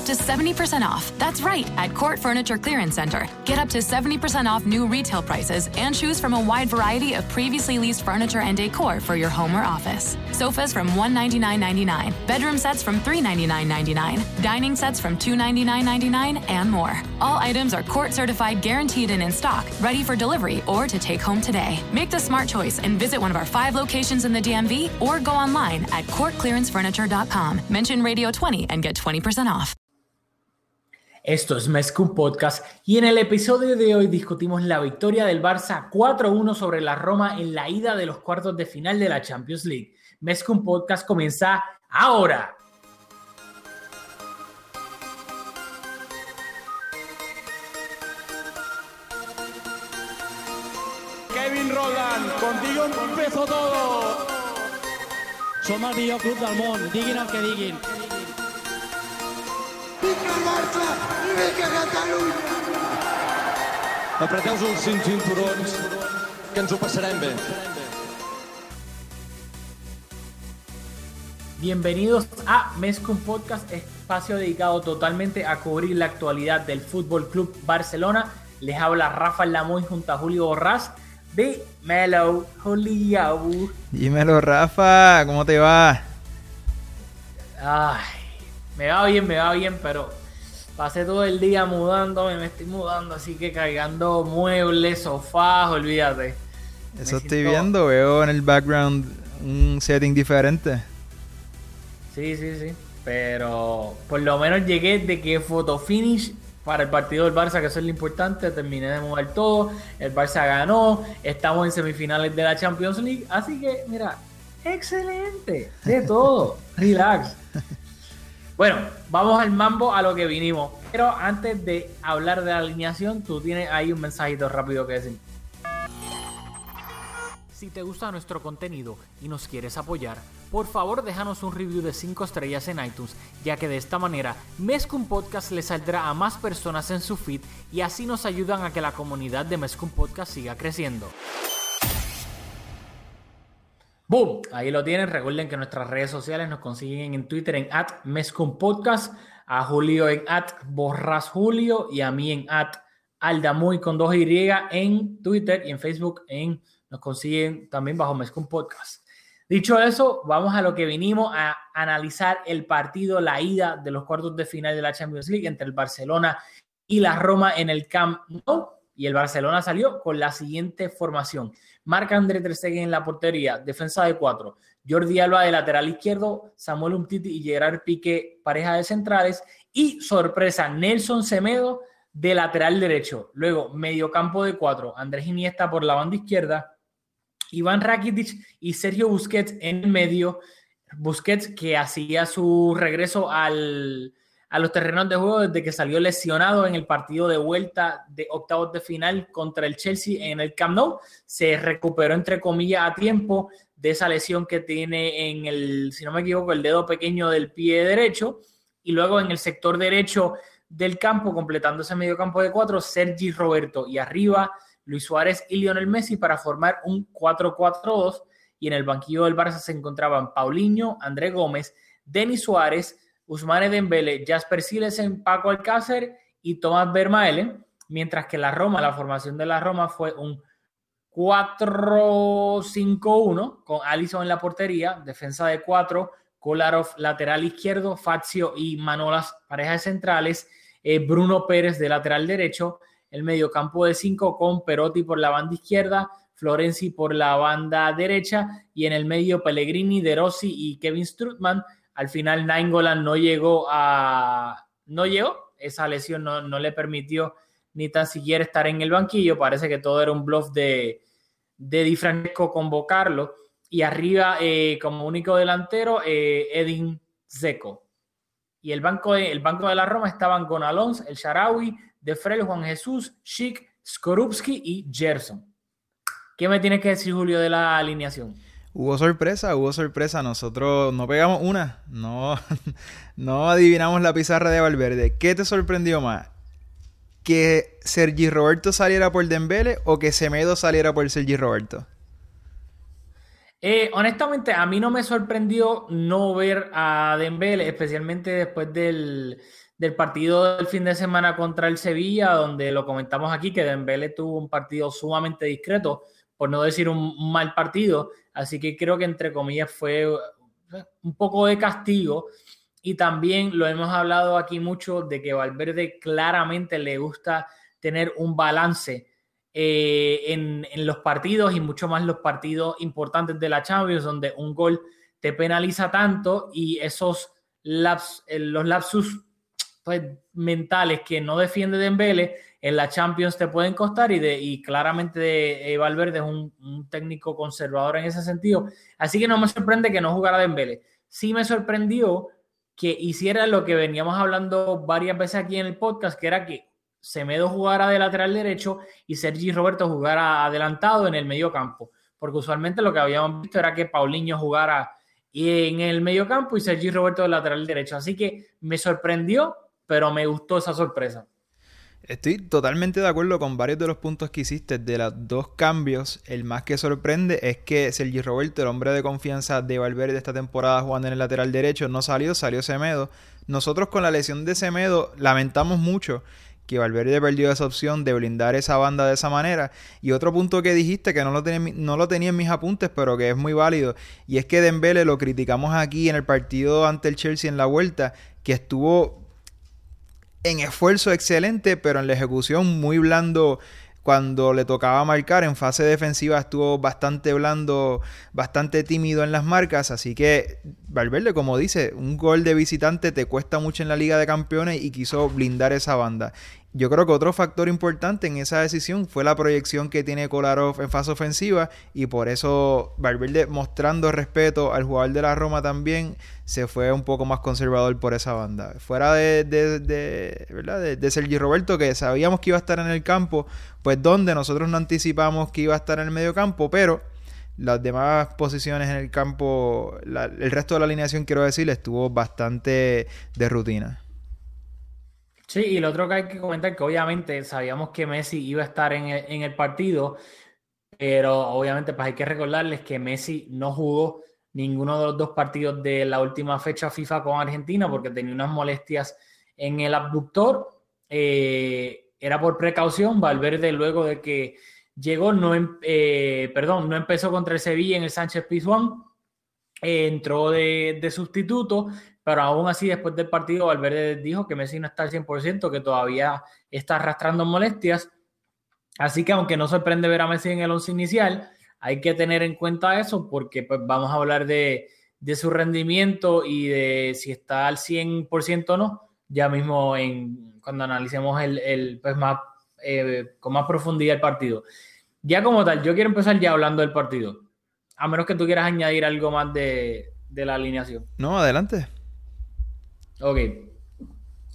up to 70% off. That's right, at Court Furniture Clearance Center. Get up to 70% off new retail prices and choose from a wide variety of previously leased furniture and decor for your home or office. Sofas from $199.99, bedroom sets from $399.99, dining sets from $299.99, and more. All items are court certified, guaranteed, and in stock, ready for delivery or to take home today. Make the smart choice and visit one of our five locations in the DMV or go online at courtclearancefurniture.com. Mention Radio 20 and get 20% off. Esto es Mezcum Podcast y en el episodio de hoy discutimos la victoria del Barça 4-1 sobre la Roma en la ida de los cuartos de final de la Champions League. Mezcum Podcast comienza ahora. Kevin Roland, contigo empezó todo. Som el millor club del món, diguin el que diguin. I Catalunya! Els cinturons, que ens ho passarem bé. Bienvenidos a Mezcum Podcast, espacio dedicado totalmente a cubrir la actualidad del Fútbol Club Barcelona. Les habla Rafa Lamoy junto a Julio Borrás de Melo Julio. Dímelo, Rafa, ¿cómo te va? Ay, me va bien, me va bien, pero pasé todo el día mudándome, me estoy mudando, así que cargando muebles, sofás, olvídate. Me Eso estoy siento- viendo, veo en el background un setting diferente. Sí, sí, sí. Pero por lo menos llegué de que photo finish para el partido del Barça, que eso es lo importante. Terminé de mover todo. El Barça ganó. Estamos en semifinales de la Champions League. Así que, mira, excelente. De todo. Relax. Bueno, vamos al mambo a lo que vinimos. Pero antes de hablar de la alineación, tú tienes ahí un mensajito rápido que decir. Si te gusta nuestro contenido y nos quieres apoyar, por favor déjanos un review de 5 estrellas en iTunes, ya que de esta manera Mezcum Podcast le saldrá a más personas en su feed y así nos ayudan a que la comunidad de Mezcum Podcast siga creciendo. ¡Boom! Ahí lo tienen. Recuerden que nuestras redes sociales nos consiguen en Twitter en at Podcast, a Julio en at Borras Julio y a mí en at Aldamuy con dos Y en Twitter y en Facebook nos consiguen también bajo Mezcum Podcast. Dicho eso, vamos a lo que vinimos a analizar el partido, la ida de los cuartos de final de la Champions League entre el Barcelona y la Roma en el Camp Nou. Y el Barcelona salió con la siguiente formación. Marca André Ter Stegen en la portería, defensa de cuatro. Jordi Alba de lateral izquierdo, Samuel Umtiti y Gerard Piqué, pareja de centrales. Y sorpresa, Nelson Semedo de lateral derecho. Luego, medio campo de cuatro, Andrés Iniesta por la banda izquierda, Iván Rakitic y Sergio Busquets en medio. Busquets que hacía su regreso al, a los terrenos de juego desde que salió lesionado en el partido de vuelta de octavos de final contra el Chelsea en el Camp Nou. Se recuperó entre comillas a tiempo de esa lesión que tiene en el, si no me equivoco, el dedo pequeño del pie derecho. Y luego en el sector derecho del campo, completando ese medio campo de cuatro, Sergi Roberto. Y arriba, Luis Suárez y Lionel Messi para formar un 4-4-2. Y en el banquillo del Barça se encontraban Paulinho, André Gómez, Denis Suárez, Ousmane Dembele, Jasper Silesen, Paco Alcácer y Tomás Vermaelen. Mientras que la Roma, la formación de la Roma fue un 4-5-1 con Alisson en la portería, defensa de 4, Kolarov lateral izquierdo, Fazio y Manolas parejas centrales, eh, Bruno Pérez de lateral derecho, el mediocampo de 5 con Perotti por la banda izquierda, Florenzi por la banda derecha y en el medio Pellegrini, De Rossi y Kevin Strutman. Al final Nainggolan no llegó a... no llegó, esa lesión no, no le permitió ni tan siquiera estar en el banquillo, parece que todo era un bluff de, de Di Francesco convocarlo y arriba eh, como único delantero eh, Edin Zeco. Y el banco, de, el banco de la Roma estaban con Alonso, el Sharawi, De Frel, Juan Jesús, Schick, Skorupski y Gerson. ¿Qué me tienes que decir, Julio, de la alineación? Hubo sorpresa, hubo sorpresa. Nosotros no pegamos una, no, no adivinamos la pizarra de Valverde. ¿Qué te sorprendió más? ¿Que Sergi Roberto saliera por Dembele o que Semedo saliera por Sergi Roberto? Eh, honestamente, a mí no me sorprendió no ver a Dembele, especialmente después del, del partido del fin de semana contra el Sevilla, donde lo comentamos aquí, que Dembélé tuvo un partido sumamente discreto, por no decir un mal partido, así que creo que entre comillas fue eh, un poco de castigo. Y también lo hemos hablado aquí mucho de que Valverde claramente le gusta tener un balance eh, en, en, los partidos y mucho más los partidos importantes de la Champions, donde un gol te penaliza tanto y esos laps, eh, los lapsus mentales que no defiende Dembele en la Champions te pueden costar y, de, y claramente de, eh, Valverde es un, un, técnico conservador en ese sentido. Así que no me sorprende que no jugara Dembele. Sí me sorprendió que hiciera lo que veníamos hablando varias veces aquí en el podcast, que era que Semedo jugara de lateral derecho y Sergi Roberto jugara adelantado en el medio campo. Porque usualmente lo que habíamos visto era que Paulinho jugara en el medio campo y Sergi Roberto de lateral derecho. Así que me sorprendió pero me gustó esa sorpresa. Estoy totalmente de acuerdo con varios de los puntos que hiciste. De los dos cambios, el más que sorprende es que Sergi Roberto, el hombre de confianza de Valverde esta temporada jugando en el lateral derecho, no salió, salió Semedo. Nosotros con la lesión de Semedo lamentamos mucho que Valverde perdió esa opción de blindar esa banda de esa manera. Y otro punto que dijiste, que no lo, tenía, no lo tenía en mis apuntes, pero que es muy válido, y es que Dembele lo criticamos aquí en el partido ante el Chelsea en la vuelta, que estuvo en esfuerzo excelente, pero en la ejecución muy blando cuando le tocaba marcar en fase defensiva estuvo bastante blando, bastante tímido en las marcas, así que Valverde, como dice, un gol de visitante te cuesta mucho en la Liga de Campeones y quiso blindar esa banda. Yo creo que otro factor importante en esa decisión fue la proyección que tiene Kolarov en fase ofensiva y por eso Valverde mostrando respeto al jugador de la Roma también se fue un poco más conservador por esa banda. Fuera de, de, ¿verdad? de, Sergi Roberto que sabíamos que iba a estar en el campo, pues donde nosotros no anticipamos que iba a estar en el medio campo, pero las demás posiciones en el campo, el resto de la alineación quiero decir, estuvo bastante de rutina. Sí, y lo otro que hay que comentar que obviamente sabíamos que Messi iba a estar en el, en el partido, pero obviamente pues hay que recordarles que Messi no jugó ninguno de los dos partidos de la última fecha FIFA con Argentina porque tenía unas molestias en el abductor. Eh, era por precaución, Valverde luego de que llegó, no, em, eh, perdón, no empezó contra el Sevilla en el Sánchez Pizjuán, eh, entró de, de, sustituto, pero aún así después del partido Valverde dijo que Messi no está al 100%, que todavía está arrastrando molestias. Así que aunque no sorprende ver a Messi en el once inicial, hay que tener en cuenta eso porque pues, vamos a hablar de, de su rendimiento y de si está al 100% o no, ya mismo en, cuando analicemos el, el pues más, eh, con más profundidad el partido. Ya como tal, yo quiero empezar ya hablando del partido, a menos que tú quieras añadir algo más de, de la alineación. No, adelante. Ok.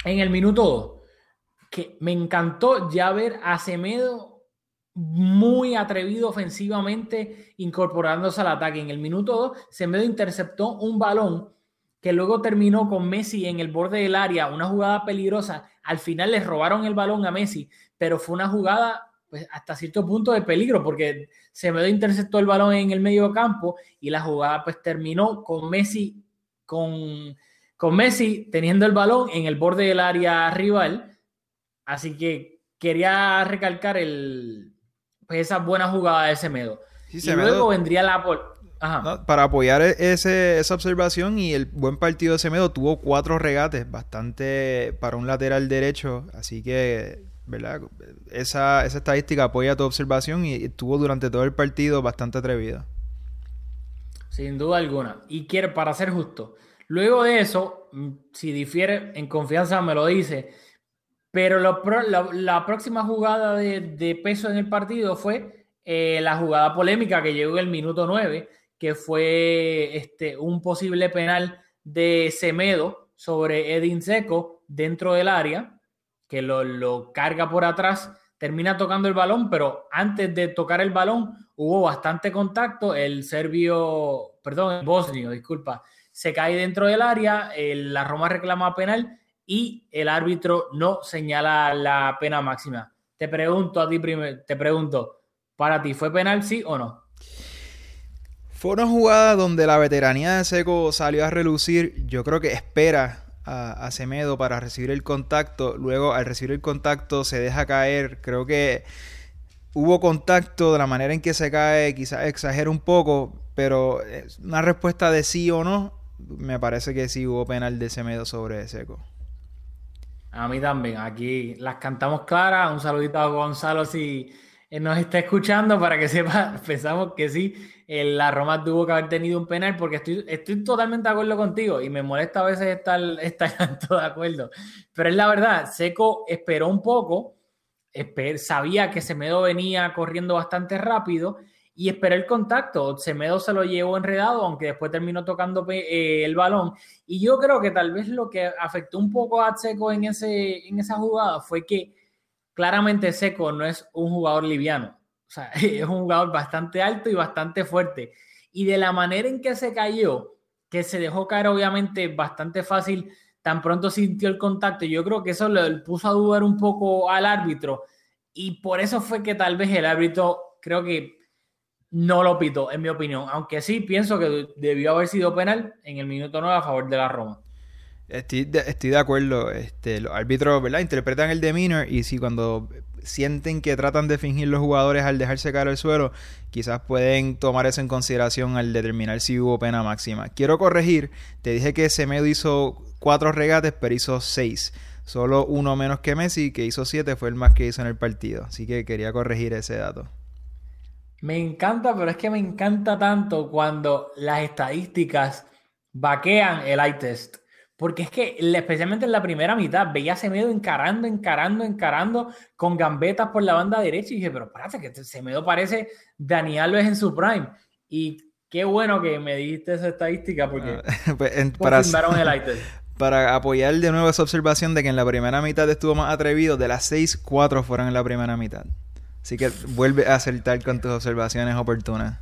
En el minuto que me encantó ya ver a Semedo muy atrevido ofensivamente incorporándose al ataque. En el minuto 2, Semedo interceptó un balón que luego terminó con Messi en el borde del área, una jugada peligrosa. Al final les robaron el balón a Messi, pero fue una jugada pues, hasta cierto punto de peligro porque Semedo interceptó el balón en el medio campo y la jugada pues terminó con Messi con con Messi teniendo el balón en el borde del área rival. Así que quería recalcar el, pues esa buena jugada de Semedo. Sí, y luego vendría la... Ajá. para apoyar e-, ese, esa observación y el buen partido de Semedo, tuvo cuatro regates, bastante para un lateral derecho. Así que, ¿verdad? Esa, esa estadística apoya tu observación y estuvo durante todo el partido bastante atrevido. Sin duda alguna. Y quiere, para ser justo, Luego de eso, mm, si difiere en confianza, me lo dice. Pero la, próxima jugada de, peso en el partido fue eh, la jugada polémica que llegó en el minuto 9, que fue este, un posible penal de Semedo sobre Edin Seco dentro del área, que lo, lo carga por atrás, termina tocando el balón, pero antes de tocar el balón hubo bastante contacto. El serbio, perdón, el bosnio, disculpa, se cae dentro del área, la Roma reclama penal y el árbitro no señala la pena máxima. Te pregunto a ti primero, te pregunto, ¿para ti fue penal sí o no? Fue una jugada donde la veteranía de Seco salió a relucir. Yo creo que espera a, Semedo para recibir el contacto. Luego, al recibir el contacto, se deja caer. Creo que hubo contacto de la manera en que se cae, quizás exagera un poco, pero una respuesta de sí o no, me parece que sí hubo penal de Semedo sobre Seco. A mí también. Aquí las cantamos claras. Un saludito a Gonzalo si nos está escuchando para que sepa. Pensamos que sí, la Roma tuvo que haber tenido un penal porque estoy, estoy totalmente de acuerdo contigo y me molesta a veces estar, estar tanto de acuerdo. Pero es la verdad, Seco esperó un poco, sabía que Semedo venía corriendo bastante rápido y esperó el contacto. Semedo se lo llevó enredado, aunque después terminó tocando eh, el balón. Y yo creo que tal vez lo que afectó un poco a Seco en, en esa jugada fue que claramente Seco no es un jugador liviano. O sea, es un jugador bastante alto y bastante fuerte. Y de la manera en que se cayó, que se dejó caer obviamente bastante fácil, tan pronto sintió el contacto, yo creo que eso le puso a dudar un poco al árbitro. Y por eso fue que tal vez el árbitro, creo que no lo pitó, en mi opinión. Aunque sí pienso que debió haber sido penal en el minuto 9 a favor de la Roma. Estoy de, estoy de acuerdo. Este, los árbitros, ¿verdad? Interpretan el demeanor y si cuando sienten que tratan de fingir los jugadores al dejarse caer al suelo, quizás pueden tomar eso en consideración al determinar si hubo pena máxima. Quiero corregir, te dije que Semedo hizo cuatro regates, pero hizo seis. Solo uno menos que Messi, que hizo siete, fue el más que hizo en el partido. Así que quería corregir ese dato. Me encanta, pero es que me encanta tanto cuando las estadísticas vaquean el eye test. Porque es que, especialmente en la primera mitad, veía a Semedo encarando, encarando, encarando con gambetas por la banda derecha. Y dije, pero espérate, que Semedo parece Dani Alves en su prime. Y qué bueno que me dijiste esa estadística porque ah, pues, para, el eye test. Para apoyar de nuevo esa observación de que en la primera mitad estuvo más atrevido, de las seis, cuatro fueron en la primera mitad. Así que vuelve a acertar con tus observaciones oportunas.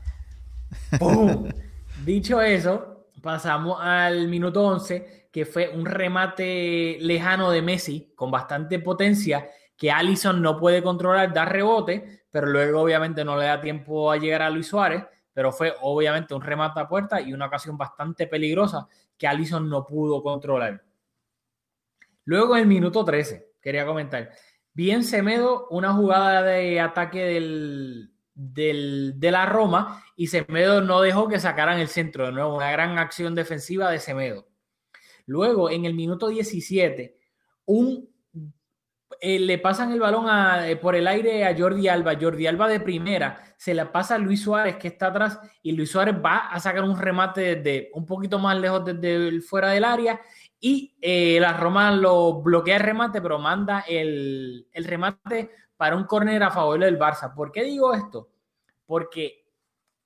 Dicho eso, pasamos al minuto 11, que fue un remate lejano de Messi con bastante potencia que Allison no puede controlar, da rebote, pero luego obviamente no le da tiempo a llegar a Luis Suárez, pero fue obviamente un remate a puerta y una ocasión bastante peligrosa que Allison no pudo controlar. Luego en el minuto 13, quería comentar, Bien Semedo, una jugada de ataque del, de la Roma y Semedo no dejó que sacaran el centro. De nuevo, una gran acción defensiva de Semedo. Luego, en el minuto 17, un, eh, le pasan el balón eh, por el aire a Jordi Alba. Jordi Alba de primera se la pasa a Luis Suárez que está atrás y Luis Suárez va a sacar un remate desde un poquito más lejos desde fuera del área y eh, la Roma lo bloquea el remate, pero manda el, remate para un córner a favor del Barça. ¿Por qué digo esto? Porque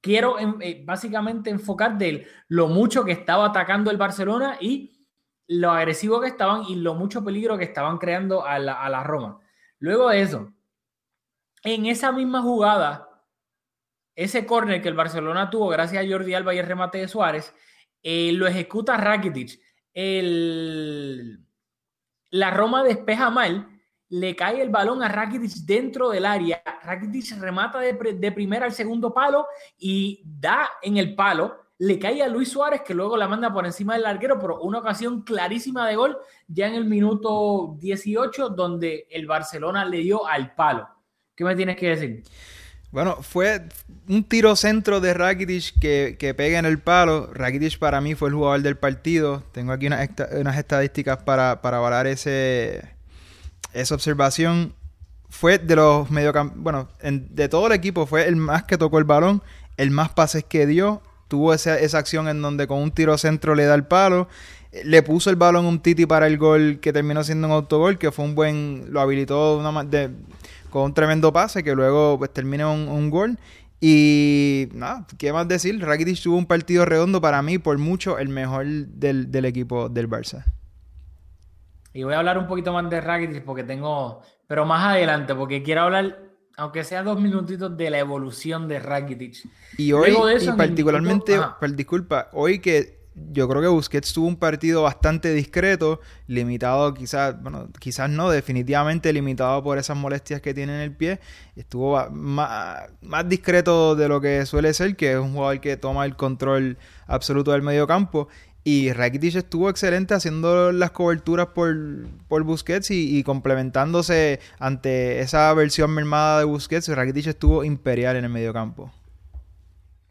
quiero em, eh, básicamente enfocar de lo mucho que estaba atacando el Barcelona y lo agresivo que estaban y lo mucho peligro que estaban creando a la, Roma. Luego de eso, en esa misma jugada, ese córner que el Barcelona tuvo gracias a Jordi Alba y el remate de Suárez, eh, lo ejecuta Rakitic la Roma despeja mal, le cae el balón a Rakitic dentro del área, Rakitic remata de, de, primera al segundo palo y da en el palo, le cae a Luis Suárez que luego la manda por encima del larguero, pero una ocasión clarísima de gol ya en el minuto 18 donde el Barcelona le dio al palo. ¿Qué me tienes que decir? Bueno, fue un tiro centro de Rakitic que, que, pega en el palo. Rakitic para mí fue el jugador del partido. Tengo aquí unas, estadísticas para, para avalar ese, esa observación. Fue de los mediocampistas, bueno, de todo el equipo fue el más que tocó el balón, el más pases que dio. Tuvo esa, esa acción en donde con un tiro centro le da el palo. Le puso el balón un Titi para el gol que terminó siendo un autogol, que fue un buen, lo habilitó una, de, con un tremendo pase que luego pues termina un, un gol. Y nada, ¿qué más decir? Rakitic tuvo un partido redondo para mí, por mucho, el mejor del, del, equipo del Barça. Y voy a hablar un poquito más de Rakitic porque tengo, pero más adelante, porque quiero hablar, aunque sea dos minutitos, de la evolución de Rakitic. Y hoy, y particularmente, disculpa, hoy que yo creo que Busquets tuvo un partido bastante discreto, limitado quizás, bueno, quizás no, definitivamente limitado por esas molestias que tiene en el pie. Estuvo más, discreto de lo que suele ser, que es un jugador que toma el control absoluto del medio campo. Y Rakitic estuvo excelente haciendo las coberturas por, por Busquets y, complementándose ante esa versión mermada de Busquets. Rakitic estuvo imperial en el mediocampo.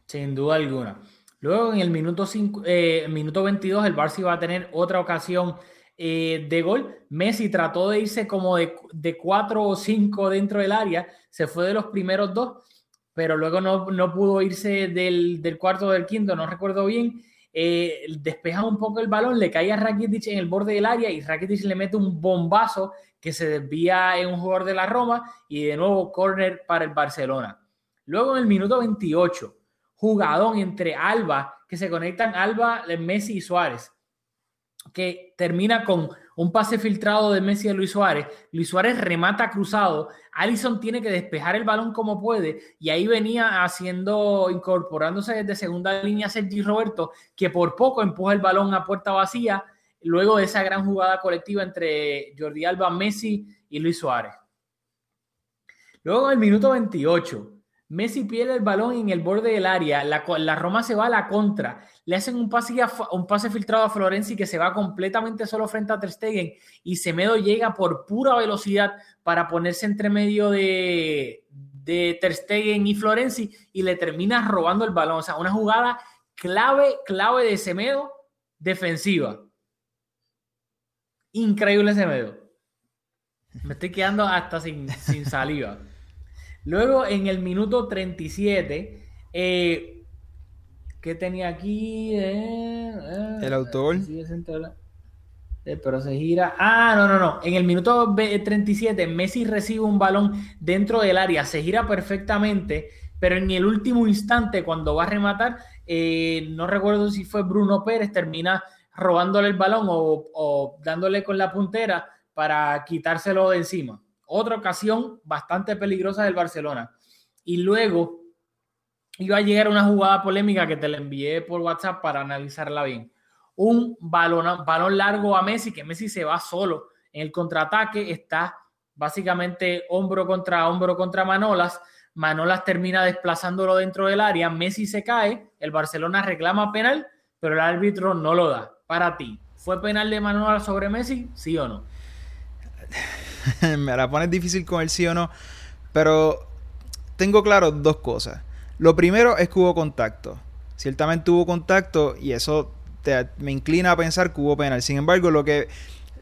Sin duda alguna. Luego en el minuto, cinco, eh, minuto 22 el Barça iba a tener otra ocasión eh, de gol. Messi trató de irse como de, de 4 o 5 dentro del área, se fue de los primeros dos, pero luego no, no pudo irse del, del, cuarto o del quinto, no recuerdo bien. Eh, despeja un poco el balón, le cae a Rakitic en el borde del área y Rakitic le mete un bombazo que se desvía en un jugador de la Roma y de nuevo corner para el Barcelona. Luego en el minuto 28, jugadón entre Alba, que se conectan Alba, Messi y Suárez que termina con un pase filtrado de Messi a Luis Suárez. Luis Suárez remata cruzado. Allison tiene que despejar el balón como puede. Y ahí venía haciendo, incorporándose desde segunda línea Sergi Roberto, que por poco empuja el balón a puerta vacía. Luego de esa gran jugada colectiva entre Jordi Alba, Messi y Luis Suárez. Luego en el minuto 28, Messi pierde el balón en el borde del área, la, Roma se va a la contra, le hacen un pase, un pase filtrado a Florenzi que se va completamente solo frente a Ter Stegen y Semedo llega por pura velocidad para ponerse entre medio de, de y Florenzi y le termina robando el balón. O sea, una jugada clave, clave de Semedo defensiva. Increíble Semedo. Me estoy quedando hasta sin saliva. Luego en el minuto 37, eh, ¿qué tenía aquí? Eh, eh, el autor. Eh, pero se gira. Ah, no, no, no. En el minuto 37, Messi recibe un balón dentro del área, se gira perfectamente, pero en el último instante, cuando va a rematar, no recuerdo si fue Bruno Pérez, termina robándole el balón o, o dándole con la puntera para quitárselo de encima. Otra ocasión bastante peligrosa del Barcelona. Y luego iba a llegar una jugada polémica que te la envié por WhatsApp para analizarla bien. Un balón, balón largo a Messi, que Messi se va solo en el contraataque, está básicamente hombro contra hombro contra Manolas. Manolas termina desplazándolo dentro del área, Messi se cae, el Barcelona reclama penal, pero el árbitro no lo da. Para ti, ¿fue penal de Manolas sobre Messi? ¿Sí o no? me la pones difícil con el sí o no. Pero tengo claro dos cosas. Lo primero es que hubo contacto. Ciertamente hubo contacto y eso me inclina a pensar que hubo penal. Sin embargo, lo que.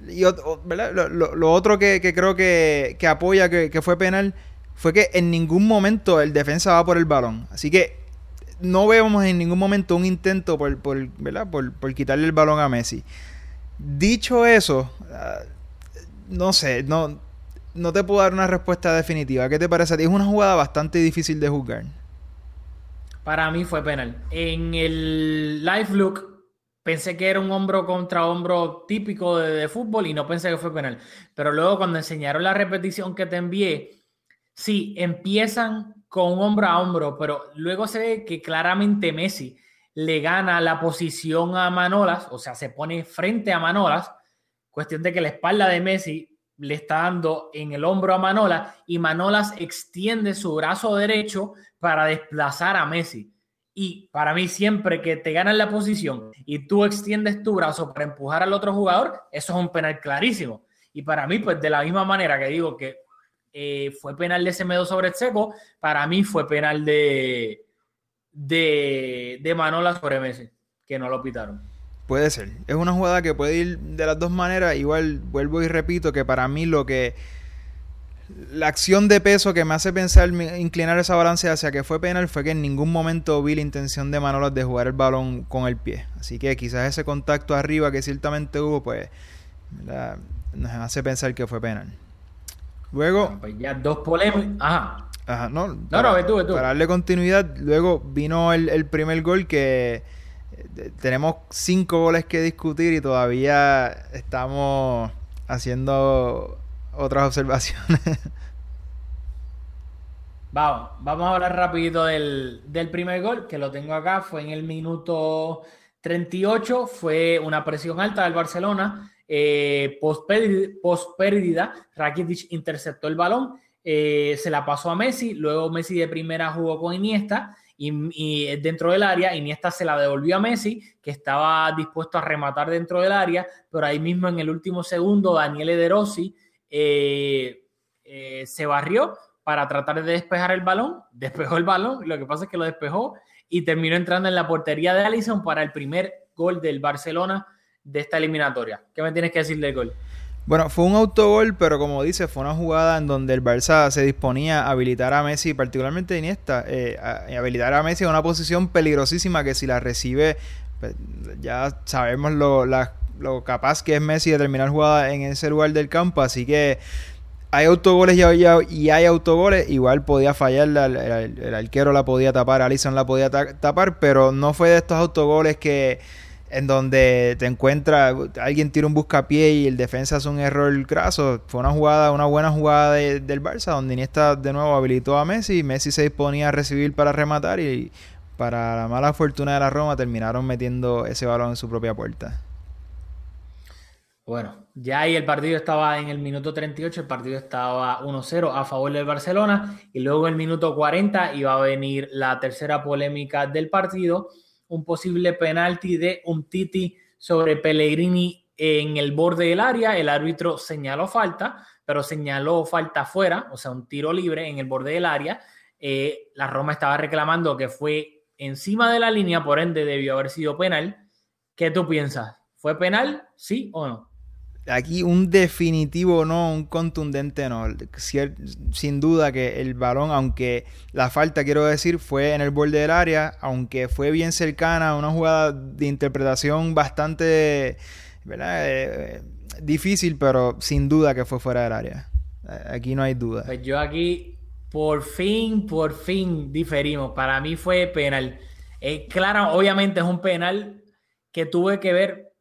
lo, lo, otro que, creo que, apoya que, fue penal fue que en ningún momento el defensa va por el balón. Así que no vemos en ningún momento un intento por, quitarle el balón a Messi. Dicho eso, no sé, no, no te puedo dar una respuesta definitiva. ¿Qué te parece a ti? Es una jugada bastante difícil de juzgar. Para mí fue penal. En el live look pensé que era un hombro contra hombro típico de, de, fútbol y no pensé que fue penal. Pero luego cuando enseñaron la repetición que te envié, sí, empiezan con hombro a hombro, pero luego se ve que claramente Messi le gana la posición a Manolas, o sea, se pone frente a Manolas Cuestión de que la espalda de Messi le está dando en el hombro a Manolas y Manolas extiende su brazo derecho para desplazar a Messi. Y para mí, siempre que te ganan la posición y tú extiendes tu brazo para empujar al otro jugador, eso es un penal clarísimo. Y para mí, pues de la misma manera que digo que eh, fue penal de Semedo sobre el seco, para mí fue penal de, de, de Manolas sobre Messi, que no lo pitaron. Puede ser. Es una jugada que puede ir de las dos maneras. Igual vuelvo y repito que para mí lo que... La acción de peso que me hace pensar, inclinar esa balance hacia que fue penal fue que en ningún momento vi la intención de Manolas de jugar el balón con el pie. Así que quizás ese contacto arriba que ciertamente hubo, pues nos hace pensar que fue penal. Luego... Pues ya dos polémicas. Ajá. Ajá, no. No, para, no, ve tú, ve tú. Para darle continuidad, luego vino el, el primer gol que tenemos cinco goles que discutir y todavía estamos haciendo otras observaciones. Vamos, vamos a hablar rapidito del, primer gol, que lo tengo acá, fue en el minuto 38, fue una presión alta del Barcelona, eh, post, pérdida, post pérdida, Rakitic interceptó el balón, eh, se la pasó a Messi, luego Messi de primera jugó con Iniesta y, dentro del área, Iniesta se la devolvió a Messi, que estaba dispuesto a rematar dentro del área, pero ahí mismo en el último segundo Daniele De Rossi eh, eh, se barrió para tratar de despejar el balón, despejó el balón, lo que pasa es que lo despejó y terminó entrando en la portería de Allison para el primer gol del Barcelona de esta eliminatoria. ¿Qué me tienes que decir del gol? Bueno, fue un autogol, pero como dice, fue una jugada en donde el Barça se disponía a habilitar a Messi, particularmente Iniesta, eh, a, habilitar a Messi en una posición peligrosísima que si la recibe, pues, ya sabemos lo, lo capaz que es Messi de terminar jugada en ese lugar del campo, así que hay autogoles y, hay autogoles, igual podía fallar, el, arquero la podía tapar, Alison la podía tapar, pero no fue de estos autogoles que en donde te encuentra, alguien tira un buscapié y el defensa hace un error graso. Fue una jugada, una buena jugada del Barça, donde Iniesta de nuevo habilitó a Messi. Messi se disponía a recibir para rematar y para la mala fortuna de la Roma terminaron metiendo ese balón en su propia puerta. Bueno, ya ahí el partido estaba en el minuto 38, el partido estaba 1-0 a favor del Barcelona y luego en el minuto 40 iba a venir la tercera polémica del partido un posible penalti de un Titi sobre Pellegrini en el borde del área. El árbitro señaló falta, pero señaló falta fuera, o sea, un tiro libre en el borde del área. Eh, la Roma estaba reclamando que fue encima de la línea, por ende debió haber sido penal. ¿Qué tú piensas? ¿Fue penal? ¿Sí o no? Aquí un definitivo no, un contundente no. Sin duda que el balón, aunque la falta, quiero decir, fue en el borde del área, aunque fue bien cercana, una jugada de interpretación bastante eh, difícil, pero sin duda que fue fuera del área. Aquí no hay duda. Pues yo aquí, por fin, por fin diferimos. Para mí fue penal. Eh, claro, obviamente es un penal que tuve que ver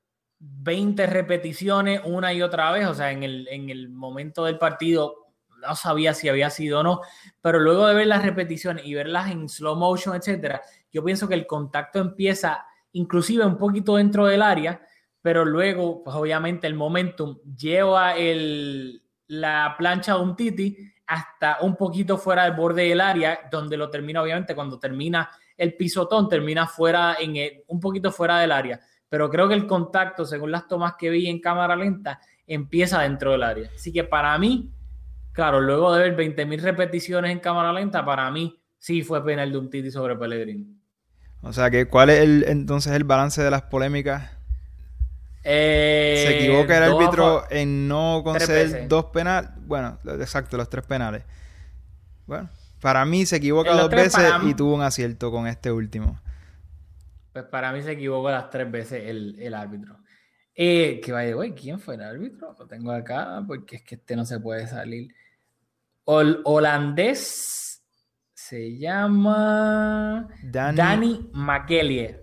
20 repeticiones una y otra vez, o sea, en el, en el momento del partido no sabía si había sido o no, pero luego de ver las repeticiones y verlas en slow motion, etcétera, yo pienso que el contacto empieza inclusive un poquito dentro del área, pero luego, pues obviamente el momentum lleva el, la plancha de un Titi hasta un poquito fuera del borde del área, donde lo termina, obviamente, cuando termina el pisotón, termina fuera, en un poquito fuera del área pero creo que el contacto, según las tomas que vi en cámara lenta, empieza dentro del área. Así que para mí, claro, luego de ver 20.000 repeticiones en cámara lenta, para mí sí fue penal de un Titi sobre Pellegrini. O sea, que ¿cuál es el, entonces el balance de las polémicas? Eh, ¿Se equivoca el árbitro en no conceder dos penales? Bueno, exacto, los tres penales. Bueno, para mí se equivoca dos veces y tuvo un acierto con este último. Pues para mí se equivocó las tres veces el, árbitro. Eh, que vaya, güey, ¿quién fue el árbitro? Lo tengo acá porque es que este no se puede salir. holandés se llama Danny, Danny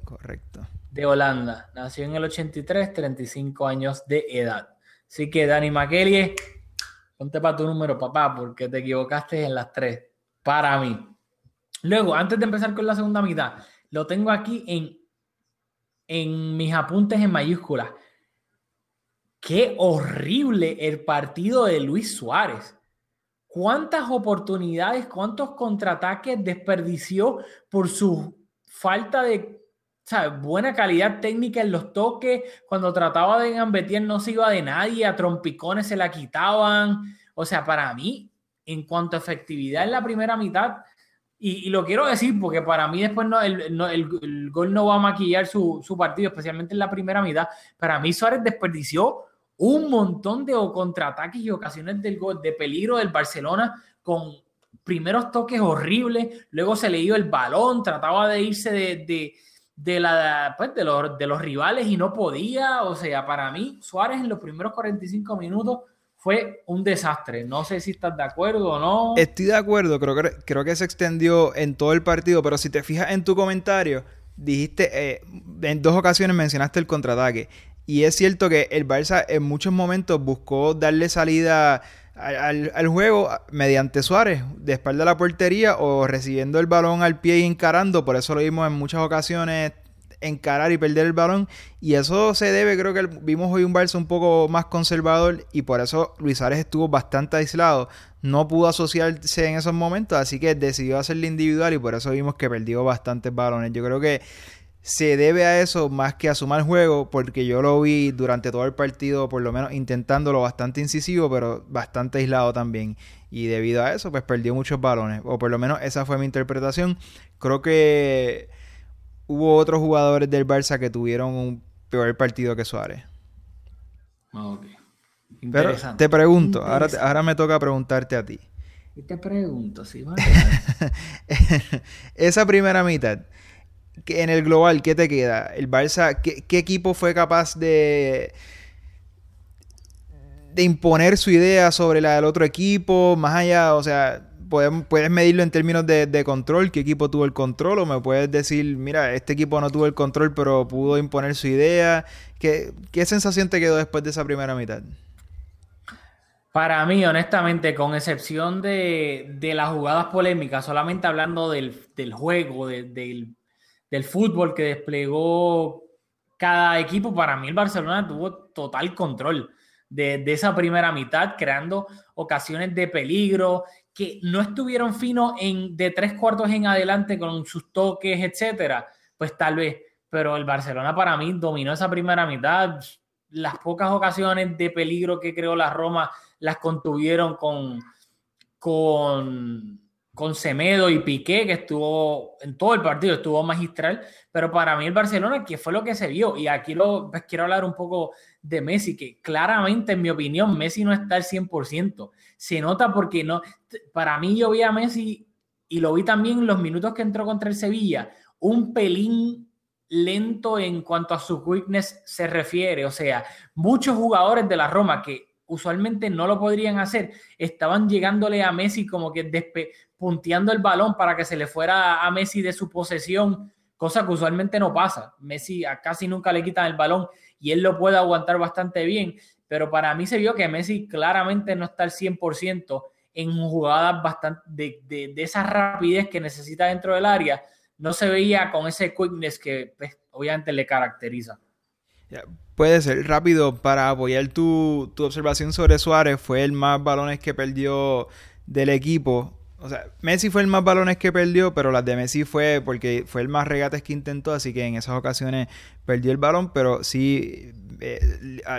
Correcto. De Holanda. Nació en el 83, 35 años de edad. Así que Danny McKellie, ponte para tu número, papá, porque te equivocaste en las tres. Para mí. Luego, antes de empezar con la segunda mitad, lo tengo aquí en en mis apuntes en mayúsculas. Qué horrible el partido de Luis Suárez. ¿Cuántas oportunidades, cuántos contraataques desperdició por su falta de buena calidad técnica en los toques? Cuando trataba de gambetear no se iba de nadie, a trompicones se la quitaban. O sea, para mí, en cuanto a efectividad en la primera mitad, y, lo quiero decir porque para mí después no, el, gol no va a maquillar su, partido, especialmente en la primera mitad. Para mí Suárez desperdició un montón de contraataques y ocasiones del gol, de peligro del Barcelona con primeros toques horribles, luego se le dio el balón, trataba de irse de, de, la, pues, de, los, de los rivales y no podía. O sea, para mí Suárez en los primeros 45 minutos fue un desastre. No sé si estás de acuerdo o no. Estoy de acuerdo, creo que, creo que se extendió en todo el partido, pero si te fijas en tu comentario, dijiste, eh, en dos ocasiones mencionaste el contraataque. Y es cierto que el Barça en muchos momentos buscó darle salida al, al, juego mediante Suárez, de espalda a la portería o recibiendo el balón al pie y encarando. Por eso lo vimos en muchas ocasiones encarar y perder el balón. Y eso se debe, creo que vimos hoy un Barça un poco más conservador y por eso Luis Suárez estuvo bastante aislado. No pudo asociarse en esos momentos, así que decidió hacerle individual y por eso vimos que perdió bastantes balones. Yo creo que se debe a eso más que a su mal juego, porque yo lo vi durante todo el partido, por lo menos intentándolo bastante incisivo, pero bastante aislado también. Y debido a eso, pues perdió muchos balones, o por lo menos esa fue mi interpretación. Creo que hubo otros jugadores del Barça que tuvieron un peor partido que Suárez. Ok. Pero te pregunto, ahora, ahora me toca preguntarte a ti. Y te pregunto, si va Esa primera mitad, en el global, ¿qué te queda? El Barça, ¿qué, equipo fue capaz de, de imponer su idea sobre la del otro equipo? Más allá, o sea, puedes, medirlo en términos de, control, qué equipo tuvo el control, o me puedes decir, mira, este equipo no tuvo el control, pero pudo imponer su idea. ¿Qué, qué sensación te quedó después de esa primera mitad? Para mí, honestamente, con excepción de, las jugadas polémicas, solamente hablando del, juego, del, fútbol que desplegó cada equipo, para mí el Barcelona tuvo total control de, de, esa primera mitad, creando ocasiones de peligro que no estuvieron finos en, de tres cuartos en adelante con sus toques, etcétera. Pues tal vez, pero el Barcelona para mí dominó esa primera mitad. Las pocas ocasiones de peligro que creó la Roma las contuvieron con, con, con Semedo y Piqué, que estuvo en todo el partido, estuvo magistral, pero para mí el Barcelona, que fue lo que se vio, y aquí lo, pues, quiero hablar un poco de Messi, que claramente, en mi opinión, Messi no está al 100%. Se nota porque no, para mí yo vi a Messi y lo vi también los minutos que entró contra el Sevilla, un pelín lento en cuanto a su quickness se refiere, o sea, muchos jugadores de la Roma que usualmente no lo podrían hacer, estaban llegándole a Messi como que punteando el balón para que se le fuera a Messi de su posesión, cosa que usualmente no pasa. Messi casi nunca le quitan el balón y él lo puede aguantar bastante bien, pero para mí se vio que Messi claramente no está al 100% en jugadas bastante de, de, esa rapidez que necesita dentro del área, no se veía con ese quickness que pues, obviamente le caracteriza. Puede ser rápido para apoyar tu, observación sobre Suárez. Fue el más balones que perdió del equipo. O sea, Messi fue el más balones que perdió, pero las de Messi fue porque fue el más regates que intentó, así que en esas ocasiones perdió el balón, pero sí eh,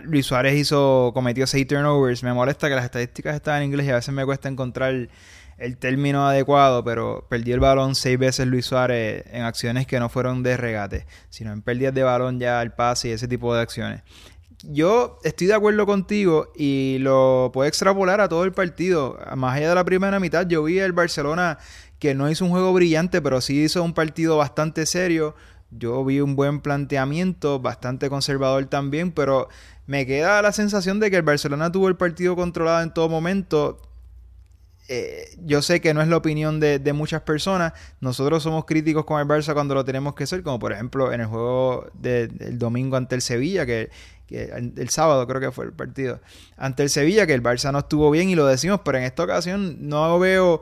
Luis Suárez hizo cometió seis turnovers. Me molesta que las estadísticas están en inglés y a veces me cuesta encontrar el término adecuado, pero perdió el balón seis veces Luis Suárez en acciones que no fueron de regate, sino en pérdidas de balón ya al pase y ese tipo de acciones. Yo estoy de acuerdo contigo y lo puedo extrapolar a todo el partido. Más allá de la primera mitad, yo vi el Barcelona que no hizo un juego brillante, pero sí hizo un partido bastante serio. Yo vi un buen planteamiento, bastante conservador también, pero me queda la sensación de que el Barcelona tuvo el partido controlado en todo momento eh, yo sé que no es la opinión de, muchas personas. Nosotros somos críticos con el Barça cuando lo tenemos que ser, como por ejemplo en el juego del domingo ante el Sevilla, que, el sábado creo que fue el partido, ante el Sevilla, que el Barça no estuvo bien y lo decimos, pero en esta ocasión no veo,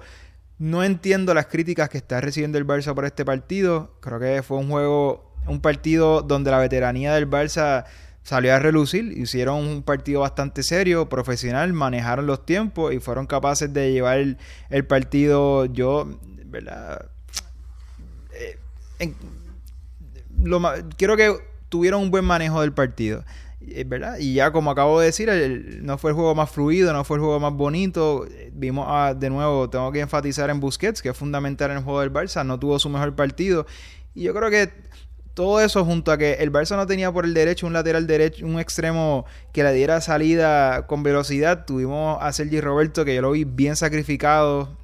no entiendo las críticas que está recibiendo el Barça por este partido. Creo que fue un juego, un partido donde la veteranía del Barça salió a relucir, hicieron un partido bastante serio, profesional, manejaron los tiempos y fueron capaces de llevar el, partido, yo, ¿verdad? Eh, lo, quiero que tuvieron un buen manejo del partido. Eh, ¿verdad? Y ya como acabo de decir, no fue el juego más fluido, no fue el juego más bonito. Vimos de nuevo, tengo que enfatizar en Busquets, que es fundamental en el juego del Barça, no tuvo su mejor partido. Y yo creo que todo eso junto a que el Barça no tenía por el derecho un lateral derecho, un extremo que le diera salida con velocidad. Tuvimos a Sergi Roberto que yo lo vi bien sacrificado,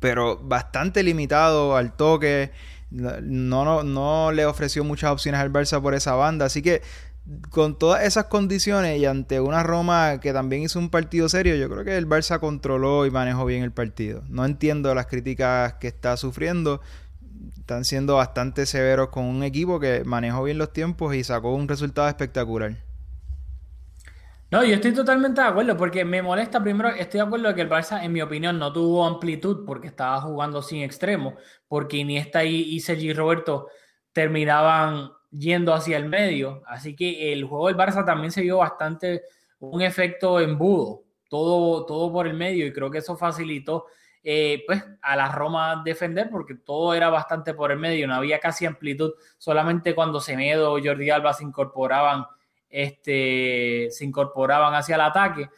pero bastante limitado al toque. No, no, no le ofreció muchas opciones al Barça por esa banda. Así que con todas esas condiciones y ante una Roma que también hizo un partido serio, yo creo que el Barça controló y manejó bien el partido. No entiendo las críticas que está sufriendo están siendo bastante severos con un equipo que manejó bien los tiempos y sacó un resultado espectacular. No, yo estoy totalmente de acuerdo, porque me molesta primero, estoy de acuerdo que el Barça, en mi opinión, no tuvo amplitud porque estaba jugando sin extremo, porque Iniesta y, y Sergi Roberto terminaban yendo hacia el medio. Así que el juego del Barça también se vio bastante un efecto embudo, todo, todo por el medio, y creo que eso facilitó eh, pues, a la Roma defender, porque todo era bastante por el medio, no había casi amplitud, solamente cuando Semedo o Jordi Alba se incorporaban, este, se incorporaban hacia el ataque.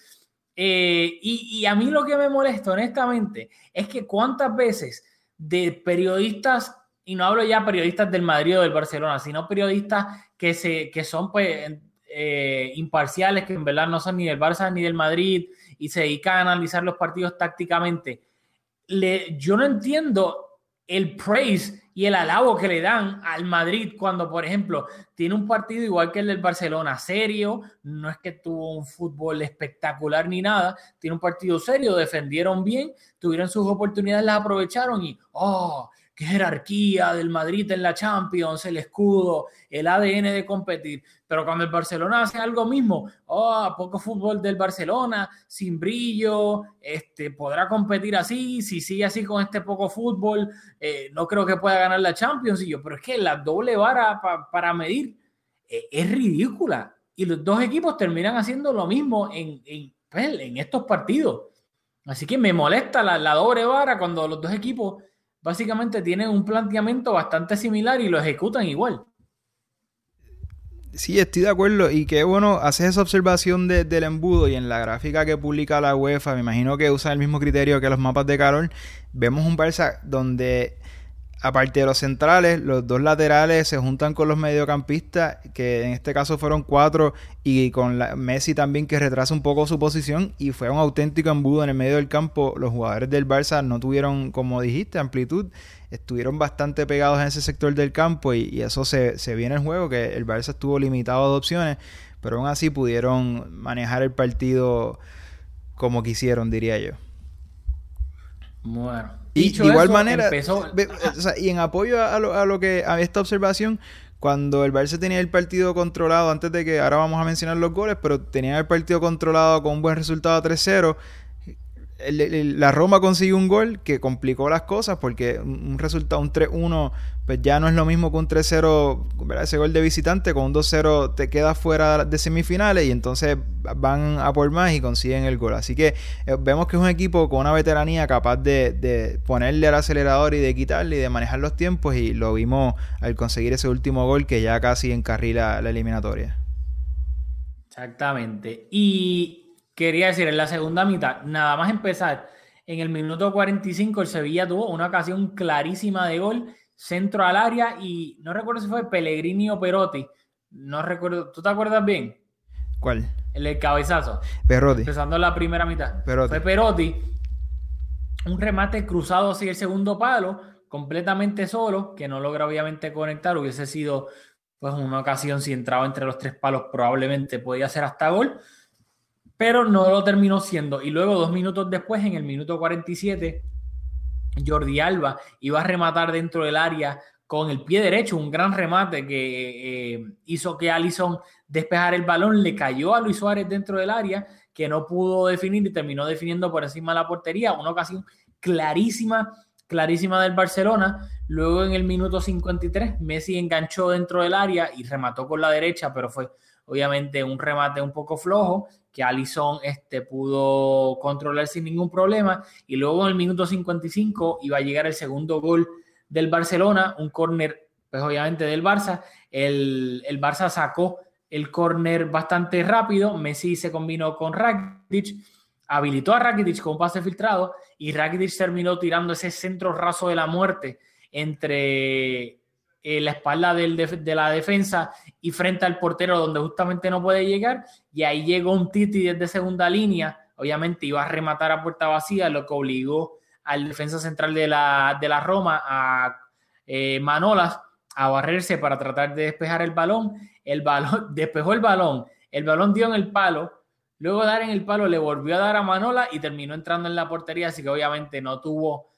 Eh, y, y a mí lo que me molesta, honestamente, es que cuántas veces de periodistas y no hablo ya periodistas del Madrid o del Barcelona, sino periodistas que, se, que son pues eh, imparciales, que en verdad no son ni del Barça ni del Madrid y se dedican a analizar los partidos tácticamente. Le, yo no entiendo el praise y el alabo que le dan al Madrid cuando, por ejemplo, tiene un partido igual que el del Barcelona, serio, no es que tuvo un fútbol espectacular ni nada, tiene un partido serio, defendieron bien, tuvieron sus oportunidades, las aprovecharon y, oh, qué jerarquía del Madrid en la Champions, el escudo, el ADN de competir. Pero cuando el Barcelona hace algo mismo, oh, poco fútbol del Barcelona, sin brillo, este, podrá competir así, si sigue así con este poco fútbol, eh, no creo que pueda ganar la Champions. Y yo, pero es que la doble vara para medir eh, es ridícula. Y los dos equipos terminan haciendo lo mismo en, en, pues, estos partidos. Así que me molesta la, la doble vara cuando los dos equipos básicamente tienen un planteamiento bastante similar y lo ejecutan igual. Sí, estoy de acuerdo. Y qué bueno, haces esa observación del embudo y en la gráfica que publica la UEFA, me imagino que usa el mismo criterio que los mapas de Carol. Vemos un Barça donde aparte de los centrales, los dos laterales se juntan con los mediocampistas, que en este caso fueron cuatro, y con Messi también que retrasa un poco su posición, y fue un auténtico embudo en el medio del campo. Los jugadores del Barça no tuvieron, como dijiste, amplitud, estuvieron bastante pegados en ese sector del campo, y, eso se, se vio en el juego, que el Barça estuvo limitado de opciones, pero aún así pudieron manejar el partido como quisieron, diría yo. Bueno, y de igual manera, y en apoyo a lo, que a esta observación, cuando el Barça tenía el partido controlado, antes de que ahora vamos a mencionar los goles, pero tenía el partido controlado con un buen resultado 3-0, la Roma consiguió un gol que complicó las cosas porque un resultado, un 3-1, pues ya no es lo mismo que un 3-0, ese gol de visitante, con un 2-0 te quedas fuera de semifinales y entonces van a por más y consiguen el gol. Así que eh, vemos que es un equipo con una veteranía capaz de, ponerle al acelerador y de quitarle y de manejar los tiempos y lo vimos al conseguir ese último gol que ya casi encarrila la eliminatoria. Exactamente. Y Quería decir, en la segunda mitad, nada más empezar, en el minuto 45 el Sevilla tuvo una ocasión clarísima de gol, centro al área y no recuerdo si fue Pellegrini o Perotti. No recuerdo, ¿tú te acuerdas bien? ¿Cuál? El cabezazo. Perotti. Empezando la primera mitad. Perotti. Fue Perotti. Un remate cruzado hacia el segundo palo, completamente solo, que no logra obviamente conectar. Hubiese sido pues una ocasión si entraba entre los tres palos, probablemente podía ser hasta gol pero no lo terminó siendo. Y luego, dos minutos después, en el minuto 47, Jordi Alba iba a rematar dentro del área con el pie derecho, un gran remate que eh, hizo que Allison despejar el balón, le cayó a Luis Suárez dentro del área, que no pudo definir y terminó definiendo por encima de la portería, una ocasión clarísima, clarísima del Barcelona. Luego en el minuto 53, Messi enganchó dentro del área y remató con la derecha, pero fue obviamente un remate un poco flojo que Alison este, pudo controlar sin ningún problema. Y luego en el minuto 55 iba a llegar el segundo gol del Barcelona, un córner, pues obviamente del Barça. El, el Barça sacó el córner bastante rápido. Messi se combinó con Rakitic, habilitó a Rakitic con un pase filtrado y Rakitic terminó tirando ese centro raso de la muerte entre eh, la espalda de la defensa y frente al portero donde justamente no puede llegar. Y ahí llegó un Titi desde segunda línea. Obviamente iba a rematar a puerta vacía, lo que obligó al defensa central de la, de la Roma, a eh, Manolas, a barrerse para tratar de despejar el balón. El balón despejó el balón, el balón dio en el palo. Luego dar en el palo le volvió a dar a Manola y terminó entrando en la portería, así que obviamente no tuvo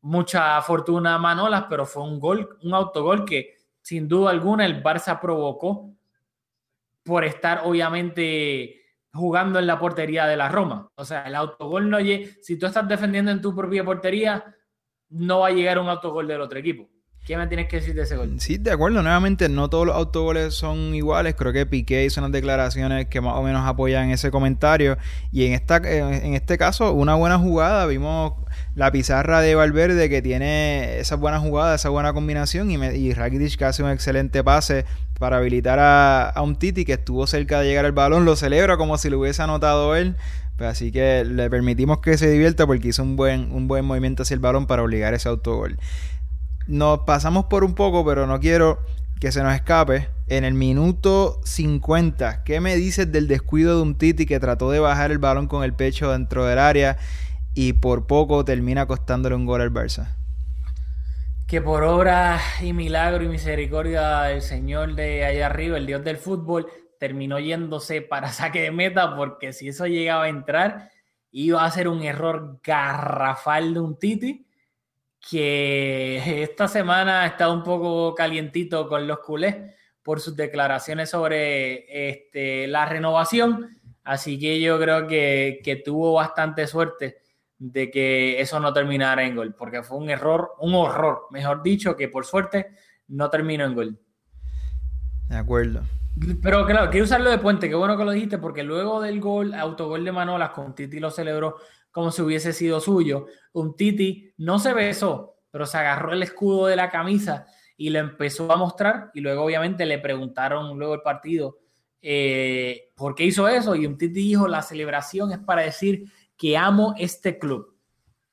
mucha fortuna Manolas, pero fue un gol, un autogol que sin duda alguna el Barça provocó por estar obviamente jugando en la portería de la Roma. O sea, el autogol no llega, si tú estás defendiendo en tu propia portería, no va a llegar un autogol del otro equipo. ¿Qué me tienes que decir de ese gol? Sí, de acuerdo. Nuevamente, no todos los autogoles son iguales. Creo que Piqué hizo unas declaraciones que más o menos apoyan ese comentario. Y en, esta, en este caso, una buena jugada. Vimos la pizarra de Valverde que tiene esa buena jugada, esa buena combinación. Y, Rakitic que hace un excelente pase para habilitar a, a un Titi que estuvo cerca de llegar al balón. Lo celebra como si lo hubiese anotado él. Pues así que le permitimos que se divierta porque hizo un buen, un buen movimiento hacia el balón para obligar ese autogol. Nos pasamos por un poco, pero no quiero que se nos escape. En el minuto 50, ¿qué me dices del descuido de un Titi que trató de bajar el balón con el pecho dentro del área y por poco termina costándole un gol al Barça? Que por obra y milagro y misericordia del Señor de allá arriba, el Dios del fútbol, terminó yéndose para saque de meta porque si eso llegaba a entrar, iba a ser un error garrafal de un Titi que esta semana ha estado un poco calientito con los culés por sus declaraciones sobre este, la renovación. Así que yo creo que, que, tuvo bastante suerte de que eso no terminara en gol, porque fue un error, un horror, mejor dicho, que por suerte no terminó en gol. De acuerdo. Pero claro, quiero usarlo de puente, qué bueno que lo dijiste, porque luego del gol, autogol de Manolas, con Titi lo celebró como si hubiese sido suyo. Un Titi no se besó, pero se agarró el escudo de la camisa y le empezó a mostrar. Y luego, obviamente, le preguntaron luego el partido eh, por qué hizo eso. Y un Titi dijo: La celebración es para decir que amo este club.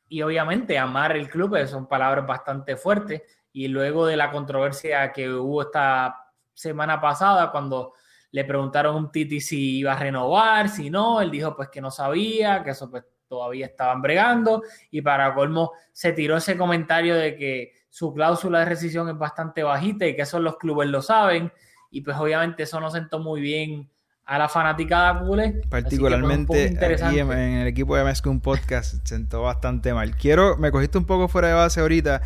Y obviamente, amar el club son palabras bastante fuertes. Y luego de la controversia que hubo esta semana pasada cuando le preguntaron a un Titi si iba a renovar, si no, él dijo pues que no sabía, que eso pues todavía estaban bregando y para colmo se tiró ese comentario de que su cláusula de rescisión es bastante bajita y que eso los clubes lo saben y pues obviamente eso no sentó muy bien a la fanaticada culé. Pues, Particularmente aquí en, el equipo de un Podcast sentó bastante mal. Quiero, me cogiste un poco fuera de base ahorita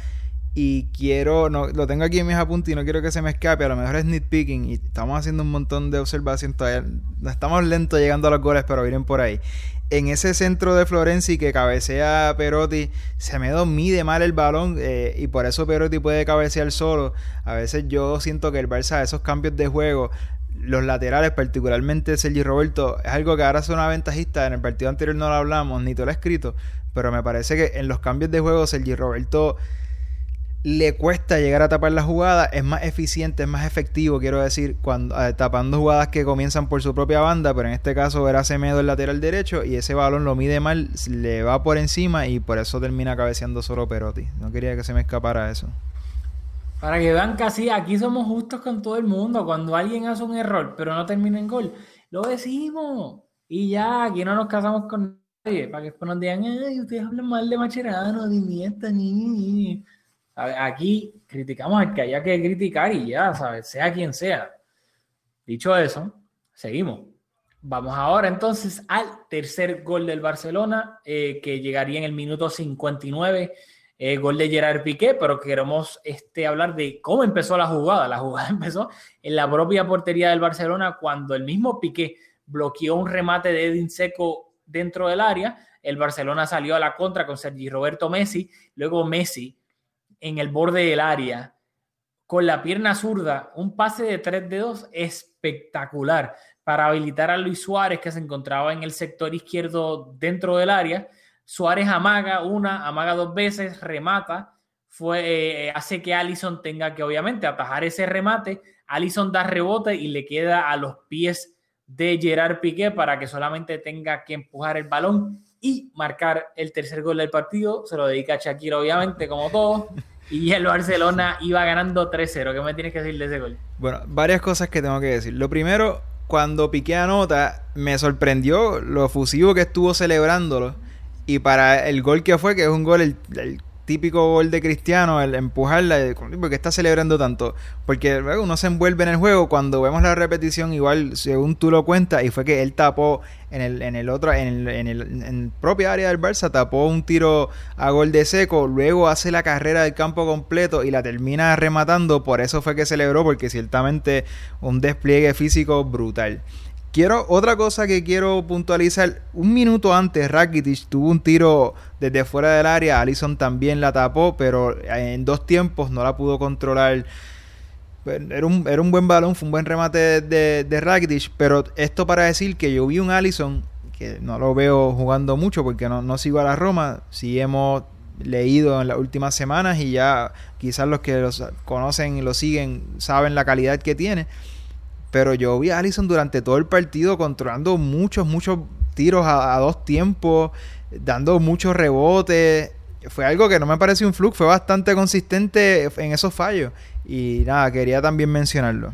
y quiero, no, lo tengo aquí en mis apuntes y no quiero que se me escape, a lo mejor es nitpicking y estamos haciendo un montón de observaciones todavía, estamos lentos llegando a los goles, pero vienen por ahí. En ese centro de Florenzi que cabecea Perotti, se me mide mal el balón eh, y por eso Perotti puede cabecear solo. A veces yo siento que el Barça, esos cambios de juego, los laterales, particularmente Sergi Roberto, es algo que ahora es una ventajista. En el partido anterior no lo hablamos, ni te lo he escrito, pero me parece que en los cambios de juego Sergi Roberto le cuesta llegar a tapar la jugada, es más eficiente, es más efectivo, quiero decir, cuando eh, tapando jugadas que comienzan por su propia banda, pero en este caso era Semedo el lateral derecho y ese balón lo mide mal, le va por encima y por eso termina cabeceando solo Perotti. No quería que se me escapara eso. Para que vean que así, aquí somos justos con todo el mundo. Cuando alguien hace un error, pero no termina en gol, lo decimos. Y ya, aquí no nos casamos con nadie. Para que después nos digan, ay, ustedes hablan mal de Macherano, de Iniesta, ni. Aquí criticamos al que haya que criticar y ya, ¿sabes? Sea quien sea. Dicho eso, seguimos. Vamos ahora entonces al tercer gol del Barcelona, eh, que llegaría en el minuto 59, eh, gol de Gerard Piqué, pero queremos este, hablar de cómo empezó la jugada. La jugada empezó en la propia portería del Barcelona cuando el mismo Piqué bloqueó un remate de Edin Seco dentro del área. El Barcelona salió a la contra con Sergi Roberto Messi, luego Messi en el borde del área, con la pierna zurda, un pase de tres dedos espectacular para habilitar a Luis Suárez, que se encontraba en el sector izquierdo dentro del área. Suárez amaga una, amaga dos veces, remata, fue, eh, hace que Allison tenga que obviamente atajar ese remate. Allison da rebote y le queda a los pies de Gerard Piqué para que solamente tenga que empujar el balón y marcar el tercer gol del partido. Se lo dedica a Shakira, obviamente, como todo. Y el Barcelona iba ganando 3-0. ¿Qué me tienes que decir de ese gol? Bueno, varias cosas que tengo que decir. Lo primero, cuando Piqué anota, me sorprendió lo efusivo que estuvo celebrándolo. Y para el gol que fue, que es un gol, el, el típico gol de Cristiano, el empujarla, porque está celebrando tanto. Porque uno se envuelve en el juego cuando vemos la repetición, igual según tú lo cuentas, y fue que él tapó en el, en el otro, en el, en el propia área del Barça, tapó un tiro a gol de seco, luego hace la carrera del campo completo y la termina rematando, por eso fue que celebró, porque ciertamente un despliegue físico brutal. Quiero, otra cosa que quiero puntualizar, un minuto antes Rakitic tuvo un tiro desde fuera del área, Allison también la tapó, pero en dos tiempos no la pudo controlar. Era un, era un buen balón, fue un buen remate de, de Rakitic, pero esto para decir que yo vi un Allison que no lo veo jugando mucho porque no, no sigo a la Roma, sí hemos leído en las últimas semanas y ya quizás los que los conocen y lo siguen saben la calidad que tiene pero yo vi a Allison durante todo el partido controlando muchos, muchos tiros a, dos tiempos, dando muchos rebotes. Fue algo que no me pareció un fluke, fue bastante consistente en esos fallos. Y nada, quería también mencionarlo.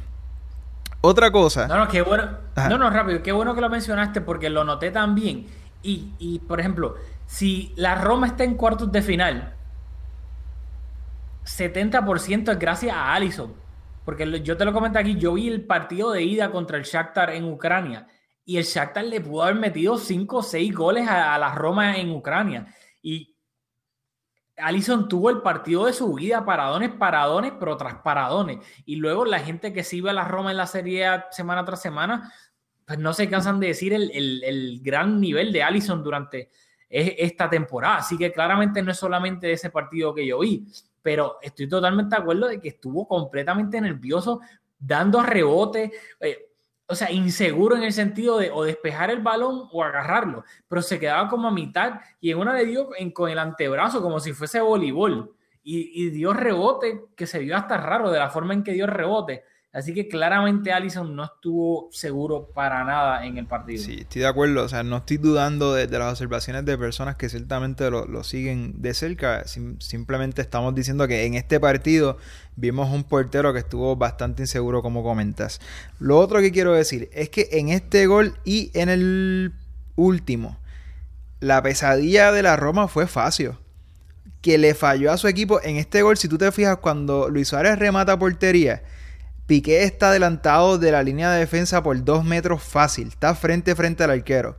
Otra cosa. No, no, qué bueno. No, no, rápido. Qué bueno que lo mencionaste porque lo noté también. Y, y, por ejemplo, si la Roma está en cuartos de final, 70% es gracias a Allison. Porque yo te lo comento aquí, yo vi el partido de ida contra el Shakhtar en Ucrania y el Shakhtar le pudo haber metido 5 o 6 goles a, la Roma en Ucrania. Y Allison tuvo el partido de su vida, paradones, paradones, pero tras paradones. Y luego la gente que sigue a la Roma en la Serie A semana tras semana, pues no se cansan de decir el, el gran nivel de Allison durante esta temporada. Así que claramente no es solamente ese partido que yo vi pero estoy totalmente de acuerdo de que estuvo completamente nervioso, dando rebote, eh, o sea, inseguro en el sentido de o despejar el balón o agarrarlo, pero se quedaba como a mitad y en una le dio con el antebrazo como si fuese voleibol y, y dio rebote que se vio hasta raro de la forma en que dio rebote. Así que claramente Allison no estuvo seguro para nada en el partido. Sí, estoy de acuerdo. O sea, no estoy dudando de, las observaciones de personas que ciertamente lo, siguen de cerca. simplemente estamos diciendo que en este partido vimos un portero que estuvo bastante inseguro, como comentas. Lo otro que quiero decir es que en este gol y en el último, la pesadilla de la Roma fue fácil que le falló a su equipo en este gol. Si tú te fijas, cuando Luis Suárez remata portería Piqué está adelantado de la línea de defensa por dos metros fácil. Está frente frente al arquero.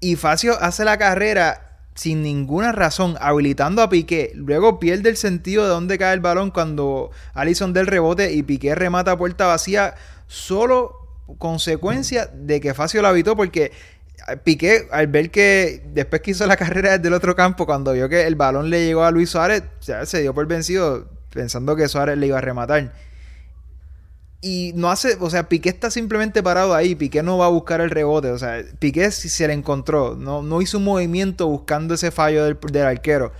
Y Facio hace la carrera sin ninguna razón, habilitando a Piqué. Luego pierde el sentido de dónde cae el balón cuando Alison del rebote y Piqué remata puerta vacía. Solo consecuencia de que Facio la habitó porque Piqué, al ver que después que hizo la carrera desde el otro campo, cuando vio que el balón le llegó a Luis Suárez, se dio por vencido pensando que Suárez le iba a rematar y no hace, o sea, Piqué está simplemente parado ahí, Piqué no va a buscar el rebote, o sea, Piqué se le encontró, no, no hizo un movimiento buscando ese fallo del, arquero.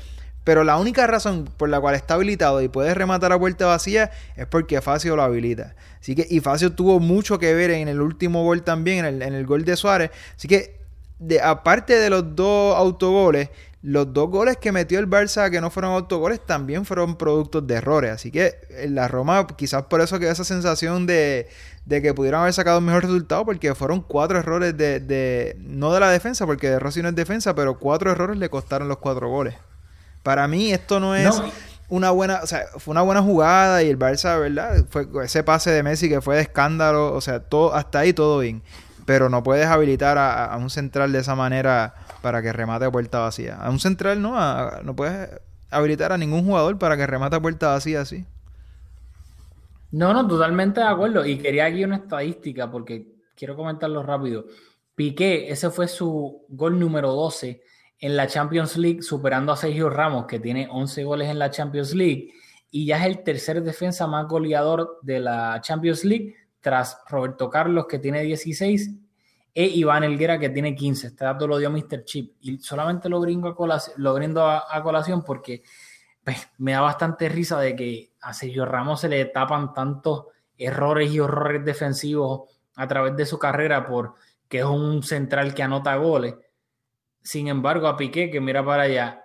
Pero la única razón por la cual está habilitado y puede rematar a puerta vacía es porque Facio lo habilita. Así que, y Facio tuvo mucho que ver en el último gol también, en el, en el gol de Suárez. Así que, de, aparte de los dos autogoles, los dos goles que metió el Barça, que no fueron autogoles, también fueron productos de errores. Así que en la Roma, quizás por eso queda esa sensación de, que pudieron haber sacado un mejor resultado, porque fueron cuatro errores de, no de la defensa, porque de Rossi no es defensa, pero cuatro errores le costaron los cuatro goles. Para mí esto no es una buena, o sea, fue una buena jugada y el Barça, ¿verdad? Fue ese pase de Messi que fue de escándalo, o sea, todo hasta ahí todo bien pero no puedes habilitar a, un central de esa manera para que remate a puerta vacía. A un central no, no puedes habilitar a ningún jugador para que remate a puerta vacía así. No, no, totalmente de acuerdo. Y quería aquí una estadística porque quiero comentarlo rápido. Piqué, ese fue su gol número 12 en la Champions League, superando a Sergio Ramos, que tiene 11 goles en la Champions League, y ya es el tercer defensa más goleador de la Champions League tras Roberto Carlos, que tiene 16, e Iván Elguera, que tiene 15. Este dato lo dio Mr. Chip. Y solamente lo, gringo a colación, lo brindo a, colación porque pues, me da bastante risa de que a Sergio Ramos se le tapan tantos errores y horrores defensivos a través de su carrera por que es un central que anota goles. Sin embargo, a Piqué, que mira para allá,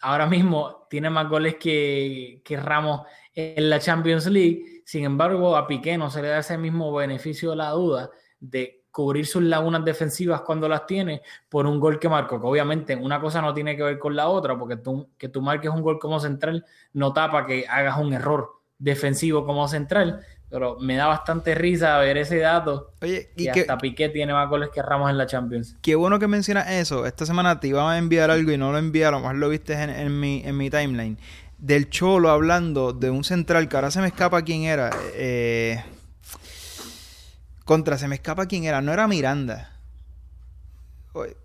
ahora mismo tiene más goles que, que Ramos en la Champions League. Sin embargo, a Piqué no se le da ese mismo beneficio de la duda de cubrir sus lagunas defensivas cuando las tiene por un gol que marcó, que obviamente una cosa no tiene que ver con la otra, porque tú, que tú marques un gol como central no tapa que hagas un error defensivo como central, pero me da bastante risa ver ese dato. Oye, y que hasta Piqué tiene más goles que Ramos en la Champions. Qué bueno que mencionas eso. Esta semana te iba a enviar algo y no lo enviaron, más lo viste en, en, mi, en mi timeline del Cholo hablando de un central que ahora se me escapa quién era. Eh, contra, se me escapa quién era, no era Miranda.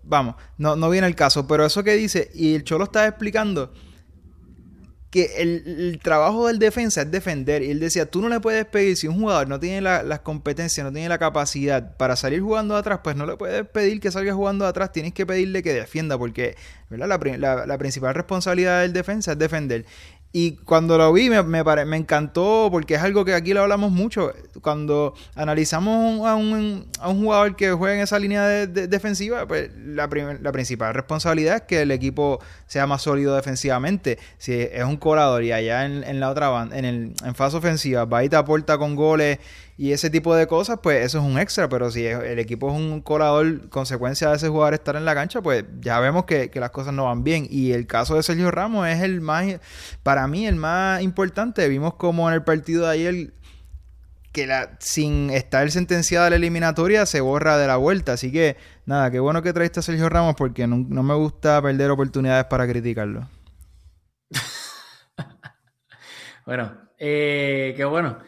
Vamos, no, no viene el caso, pero eso que dice, y el Cholo estaba explicando que el, trabajo del defensa es defender. Y él decía, tú no le puedes pedir, si un jugador no tiene las competencias, no tiene la capacidad para salir jugando atrás, pues no le puedes pedir que salga jugando atrás, tienes que pedirle que defienda, porque ¿verdad? La, la principal responsabilidad del defensa es defender. Y cuando lo vi me, me, me, encantó porque es algo que aquí lo hablamos mucho. Cuando analizamos a un, a un jugador que juega en esa línea de, defensiva, pues la, la, principal responsabilidad es que el equipo sea más sólido defensivamente. Si es un colador y allá en, en la otra banda, en, el, en fase ofensiva, va y te aporta con goles y ese tipo de cosas, pues eso es un extra. Pero si el equipo es un colador, consecuencia de ese jugador estar en la cancha, pues ya vemos que, las cosas no van bien. Y el caso de Sergio Ramos es el más, para mí, el más importante. Vimos como en el partido de ayer que la, sin estar sentenciada la eliminatoria se borra de la vuelta. Así que nada, qué bueno que traiste a Sergio Ramos porque no, no me gusta perder oportunidades para criticarlo. bueno, eh, qué bueno.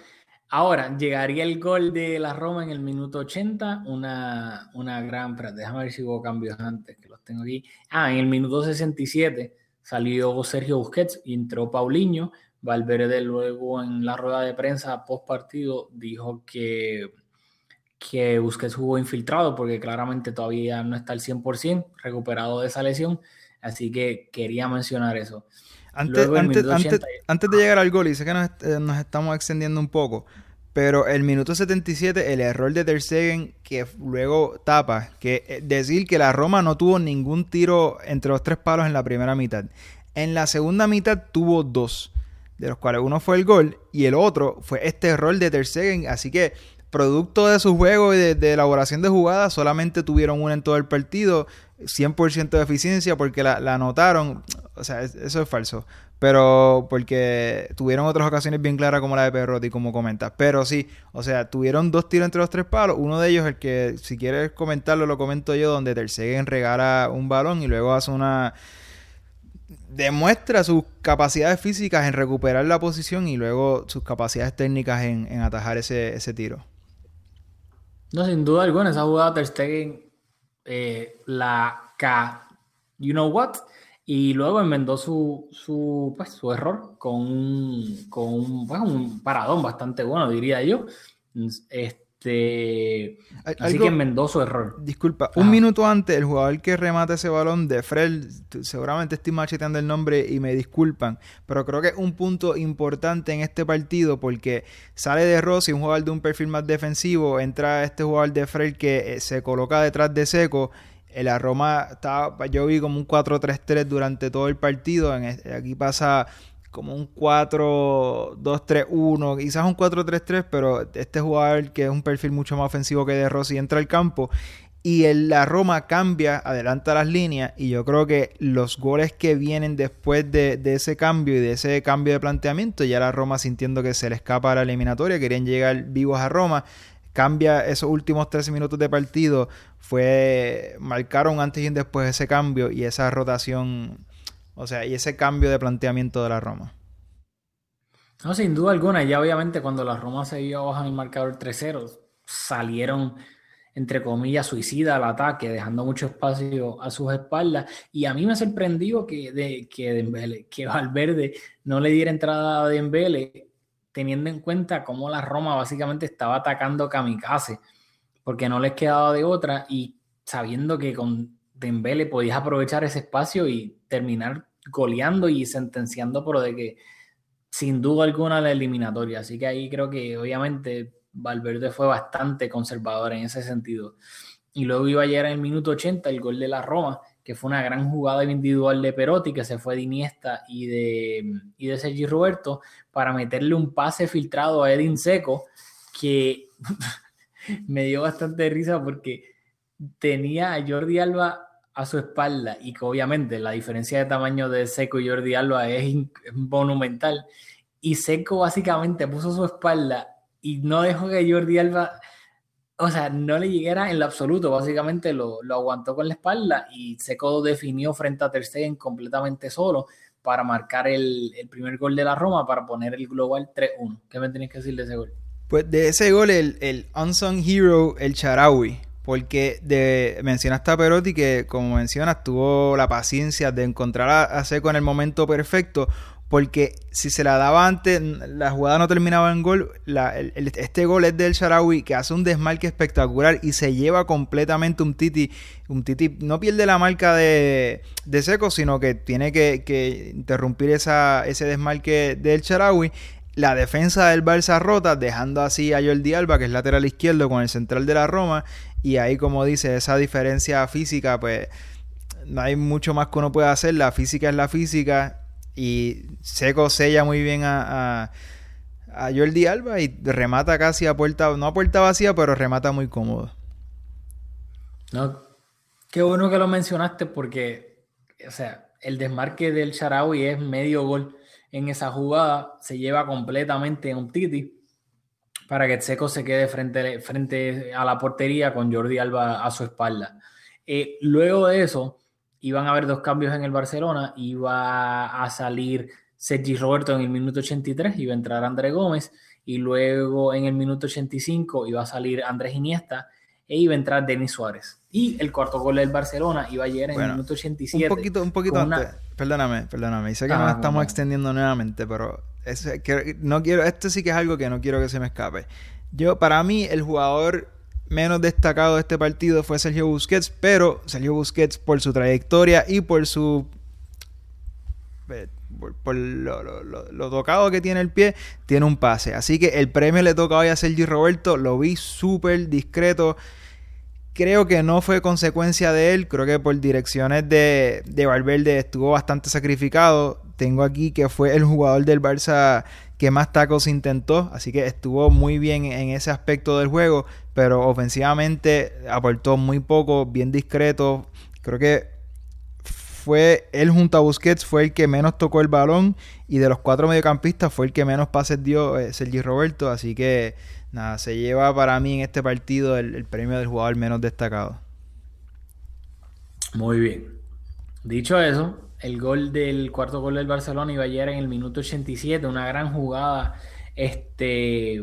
Ahora, llegaría el gol de la Roma en el minuto 80, una, una gran... déjame ver si hubo cambios antes, que los tengo aquí. Ah, en el minuto 67 salió Sergio Busquets entró Paulinho. Valverde luego en la rueda de prensa post partido dijo que, que Busquets jugó infiltrado porque claramente todavía no está al 100% recuperado de esa lesión. Así que quería mencionar eso. Antes, antes, de llegar al gol, y sé que eh, nos, estamos extendiendo un poco, pero el minuto 77, el error de Ter Stegen que luego tapa, que eh, decir que la Roma no tuvo ningún tiro entre los tres palos en la primera mitad. En la segunda mitad tuvo dos, de los cuales uno fue el gol y el otro fue este error de Ter Stegen, así que producto de su juego y de, elaboración de jugadas, solamente tuvieron una en todo el partido, 100% de eficiencia porque la, la anotaron. O sea, eso es falso. Pero porque tuvieron otras ocasiones bien claras como la de Perrotti, como comentas. Pero sí, o sea, tuvieron dos tiros entre los tres palos. Uno de ellos, el que si quieres comentarlo, lo comento yo, donde Ter Stegen regala un balón y luego hace una demuestra sus capacidades físicas en recuperar la posición y luego sus capacidades técnicas en, en atajar ese, ese tiro. No, sin duda alguna, esa jugada Ter Stegen eh, la K, you know what, y luego enmendó su, su, pues, su error con, con pues, un paradón bastante bueno, diría yo. Este, así que enmendó error. Disculpa, un minuto antes, el jugador que remata ese balón de Fred, seguramente estoy macheteando el nombre y me disculpan, pero creo que es un punto importante en este partido porque sale de Rossi, un jugador de un perfil más defensivo, entra este jugador de Fred que eh, se coloca detrás de Seco. El Roma estaba, yo vi como un 4-3-3 durante todo el partido. aquí pasa como un 4-2-3-1, quizás un 4-3-3, pero este jugador que es un perfil mucho más ofensivo que de Rossi entra al campo y el, la Roma cambia, adelanta las líneas y yo creo que los goles que vienen después de, ese cambio y de ese cambio de planteamiento, ya la Roma sintiendo que se le escapa la eliminatoria, querían llegar vivos a Roma, cambia esos últimos 13 minutos de partido, fue marcaron antes y después ese cambio y esa rotación o sea, y ese cambio de planteamiento de la Roma. No, sin duda alguna. Ya obviamente cuando la Roma se vio abajo en el marcador 3-0, salieron, entre comillas, suicida al ataque, dejando mucho espacio a sus espaldas. Y a mí me sorprendió que, de, que, que Valverde no le diera entrada a Dembele, teniendo en cuenta cómo la Roma básicamente estaba atacando Kamikaze, porque no les quedaba de otra y sabiendo que con Dembele podías aprovechar ese espacio y terminar goleando y sentenciando por de que sin duda alguna la eliminatoria. Así que ahí creo que obviamente Valverde fue bastante conservador en ese sentido. Y luego iba a llegar en el minuto 80 el gol de la Roma, que fue una gran jugada individual de Perotti, que se fue de Iniesta y de, y de Sergi Roberto, para meterle un pase filtrado a Edin Seco, que me dio bastante risa porque tenía a Jordi Alba a su espalda y que obviamente la diferencia de tamaño de Seco y Jordi Alba es monumental y Seco básicamente puso su espalda y no dejó que Jordi Alba, o sea, no le llegara en lo absoluto, básicamente lo, lo aguantó con la espalda y Seco definió frente a Ter Stegen completamente solo para marcar el, primer gol de la Roma para poner el global 3-1. ¿Qué me tenéis que decir de ese gol? Pues de ese gol, el, el unsung hero, el Charawi. Porque de, mencionaste a Perotti que, como mencionas, tuvo la paciencia de encontrar a, Seco en el momento perfecto porque si se la daba antes, la jugada no terminaba en gol. La, el, este gol es del Sharawi que hace un desmarque espectacular y se lleva completamente un Titi. Un Titi no pierde la marca de, de Seco, sino que tiene que, que interrumpir esa, ese desmarque del Sharawi. La defensa del Barça rota, dejando así a Jordi Alba, que es lateral izquierdo, con el central de la Roma. Y ahí, como dice, esa diferencia física, pues no hay mucho más que uno pueda hacer. La física es la física y Seco sella muy bien a, a, a, Jordi Alba y remata casi a puerta, no a puerta vacía, pero remata muy cómodo. No, qué bueno que lo mencionaste porque, o sea, el desmarque del Sharawi es medio gol en esa jugada, se lleva completamente un Titi para que Seco se quede frente, frente a la portería con Jordi Alba a su espalda. Eh, luego de eso, iban a haber dos cambios en el Barcelona, iba a salir Sergi Roberto en el minuto 83, iba a entrar André Gómez, y luego en el minuto 85 iba a salir Andrés Iniesta e iba a entrar Denis Suárez. Y el cuarto gol del Barcelona iba a llegar en el minuto 87. Un poquito, un poquito antes, perdóname, perdóname, sé que nos estamos extendiendo nuevamente, pero no quiero, esto sí que es algo que no quiero que se me escape. Yo, para mí, el jugador menos destacado de este partido fue Sergio Busquets, pero Sergio Busquets por su trayectoria y por su por, lo, tocado que tiene el pie, tiene un pase. Así que el premio le toca hoy a Sergio Roberto. Lo vi súper discreto. Creo que no fue consecuencia de él. Creo que por direcciones de, de Valverde estuvo bastante sacrificado. Tengo aquí que fue el jugador del Barça que más tacos intentó. Así que estuvo muy bien en ese aspecto del juego pero ofensivamente aportó muy poco, bien discreto. Creo que fue él junto a Busquets fue el que menos tocó el balón y de los cuatro mediocampistas fue el que menos pases dio eh, Sergi Roberto, así que nada, se lleva para mí en este partido el, premio del jugador menos destacado. Muy bien. Dicho eso, el gol del cuarto gol del Barcelona iba a llegar en el minuto 87, una gran jugada este,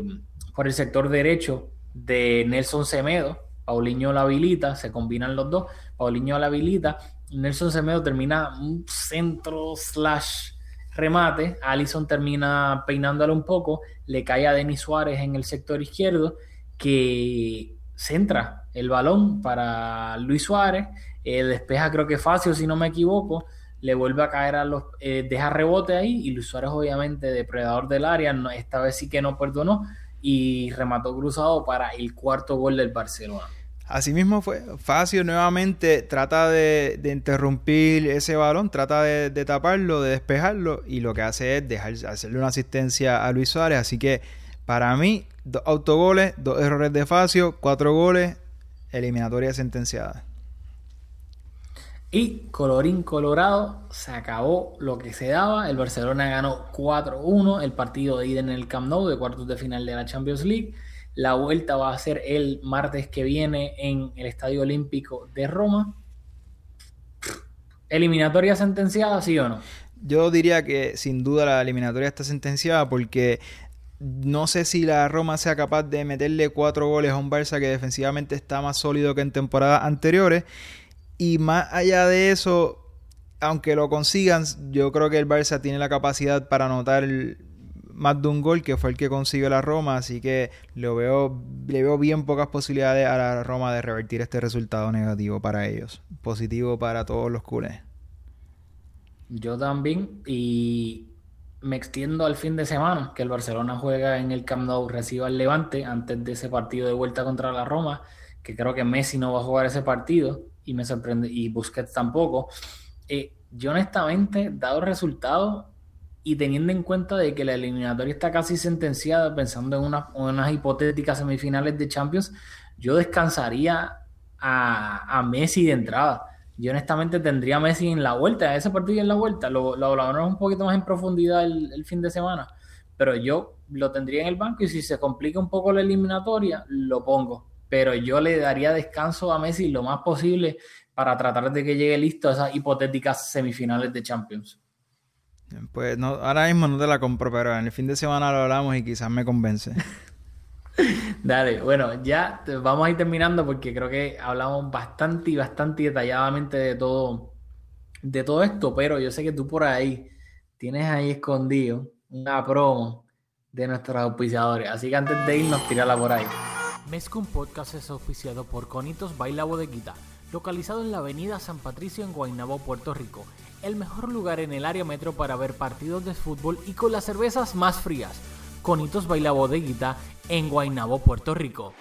por el sector derecho de Nelson Semedo. Paulinho la habilita, se combinan los dos. Paulinho la habilita. Nelson Semedo termina un centro slash remate. Allison termina peinándole un poco. Le cae a Denis Suárez en el sector izquierdo que centra el balón para Luis Suárez. Eh, despeja creo que fácil si no me equivoco. Le vuelve a caer a los... Eh, deja rebote ahí y Luis Suárez obviamente depredador del área. esta vez sí que no perdonó y remató cruzado para el cuarto gol del Barcelona. Asimismo fue, Facio nuevamente trata de, interrumpir ese balón, trata de, taparlo, de despejarlo y lo que hace es dejar, hacerle una asistencia a Luis Suárez. Así que para mí, dos autogoles, dos errores de Facio, cuatro goles, eliminatoria sentenciada. Y colorín colorado, se acabó lo que se daba. El Barcelona ganó 4-1 el partido de ida en el Camp Nou de cuartos de final de la Champions League. La vuelta va a ser el martes que viene en el Estadio Olímpico de Roma. ¿Eliminatoria sentenciada, sí o no? Yo diría que sin duda la eliminatoria está sentenciada porque no sé si la Roma sea capaz de meterle cuatro goles a un Barça que defensivamente está más sólido que en temporadas anteriores. Y más allá de eso, aunque lo consigan, yo creo que el Barça tiene la capacidad para anotar más de un gol, que fue el que consiguió la Roma, así que lo veo, le veo bien pocas posibilidades a la Roma de revertir este resultado negativo para ellos. Positivo para todos los culés. Yo también, y me extiendo al fin de semana, que el Barcelona juega en el Camp Nou, el Levante antes de ese partido de vuelta contra la Roma, que creo que Messi no va a jugar ese partido y me sorprende, y Busquets tampoco. Eh, yo honestamente, dado el resultado y teniendo en cuenta de que la eliminatoria está casi sentenciada, pensando en, unas hipotéticas semifinales de Champions, yo descansaría a, a, Messi de entrada. Yo honestamente tendría a Messi en la vuelta, ese partido en la vuelta, lo, lo hablaremos un poquito más en profundidad el, el fin de semana, pero yo lo tendría en el banco y si se complica un poco la eliminatoria, lo pongo pero yo le daría descanso a Messi lo más posible para tratar de que llegue listo a esas hipotéticas semifinales de Champions. Pues no, ahora mismo no te la compro, pero en el fin de semana lo hablamos y quizás me convence. Dale, bueno, ya vamos a ir terminando porque creo que hablamos bastante y bastante detalladamente de todo, de todo esto, pero yo sé que tú por ahí tienes ahí escondido una promo de nuestros auspiciadores, así que antes de irnos, tírala por ahí. Mezcum Podcast es auspiciado por Conitos Baila Bodeguita, localizado en la avenida San Patricio en Guaynabo, Puerto Rico, el mejor lugar en el área metro para ver partidos de fútbol y con las cervezas más frías. Conitos Baila Bodeguita en Guaynabo, Puerto Rico.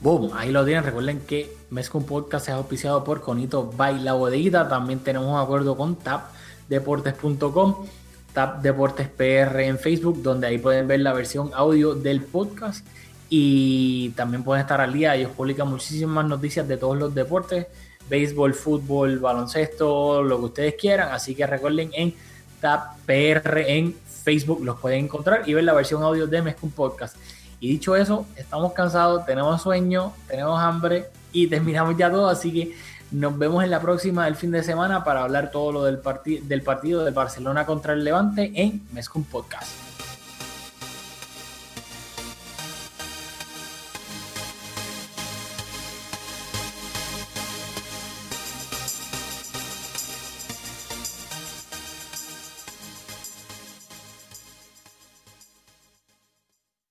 Boom, ahí lo tienen. Recuerden que Mezcum Podcast es auspiciado por Conito Baila Bodeguita. También tenemos un acuerdo con tapdeportes.com, Tap Deportes PR en Facebook, donde ahí pueden ver la versión audio del podcast. Y también pueden estar al día. Ellos publican muchísimas noticias de todos los deportes: béisbol, fútbol, baloncesto, lo que ustedes quieran. Así que recuerden en Tap PR en Facebook los pueden encontrar y ver la versión audio de Mezcum Podcast. Y dicho eso, estamos cansados, tenemos sueño, tenemos hambre y terminamos ya todo. Así que nos vemos en la próxima del fin de semana para hablar todo lo del, del partido de Barcelona contra el Levante en Mezcum Podcast.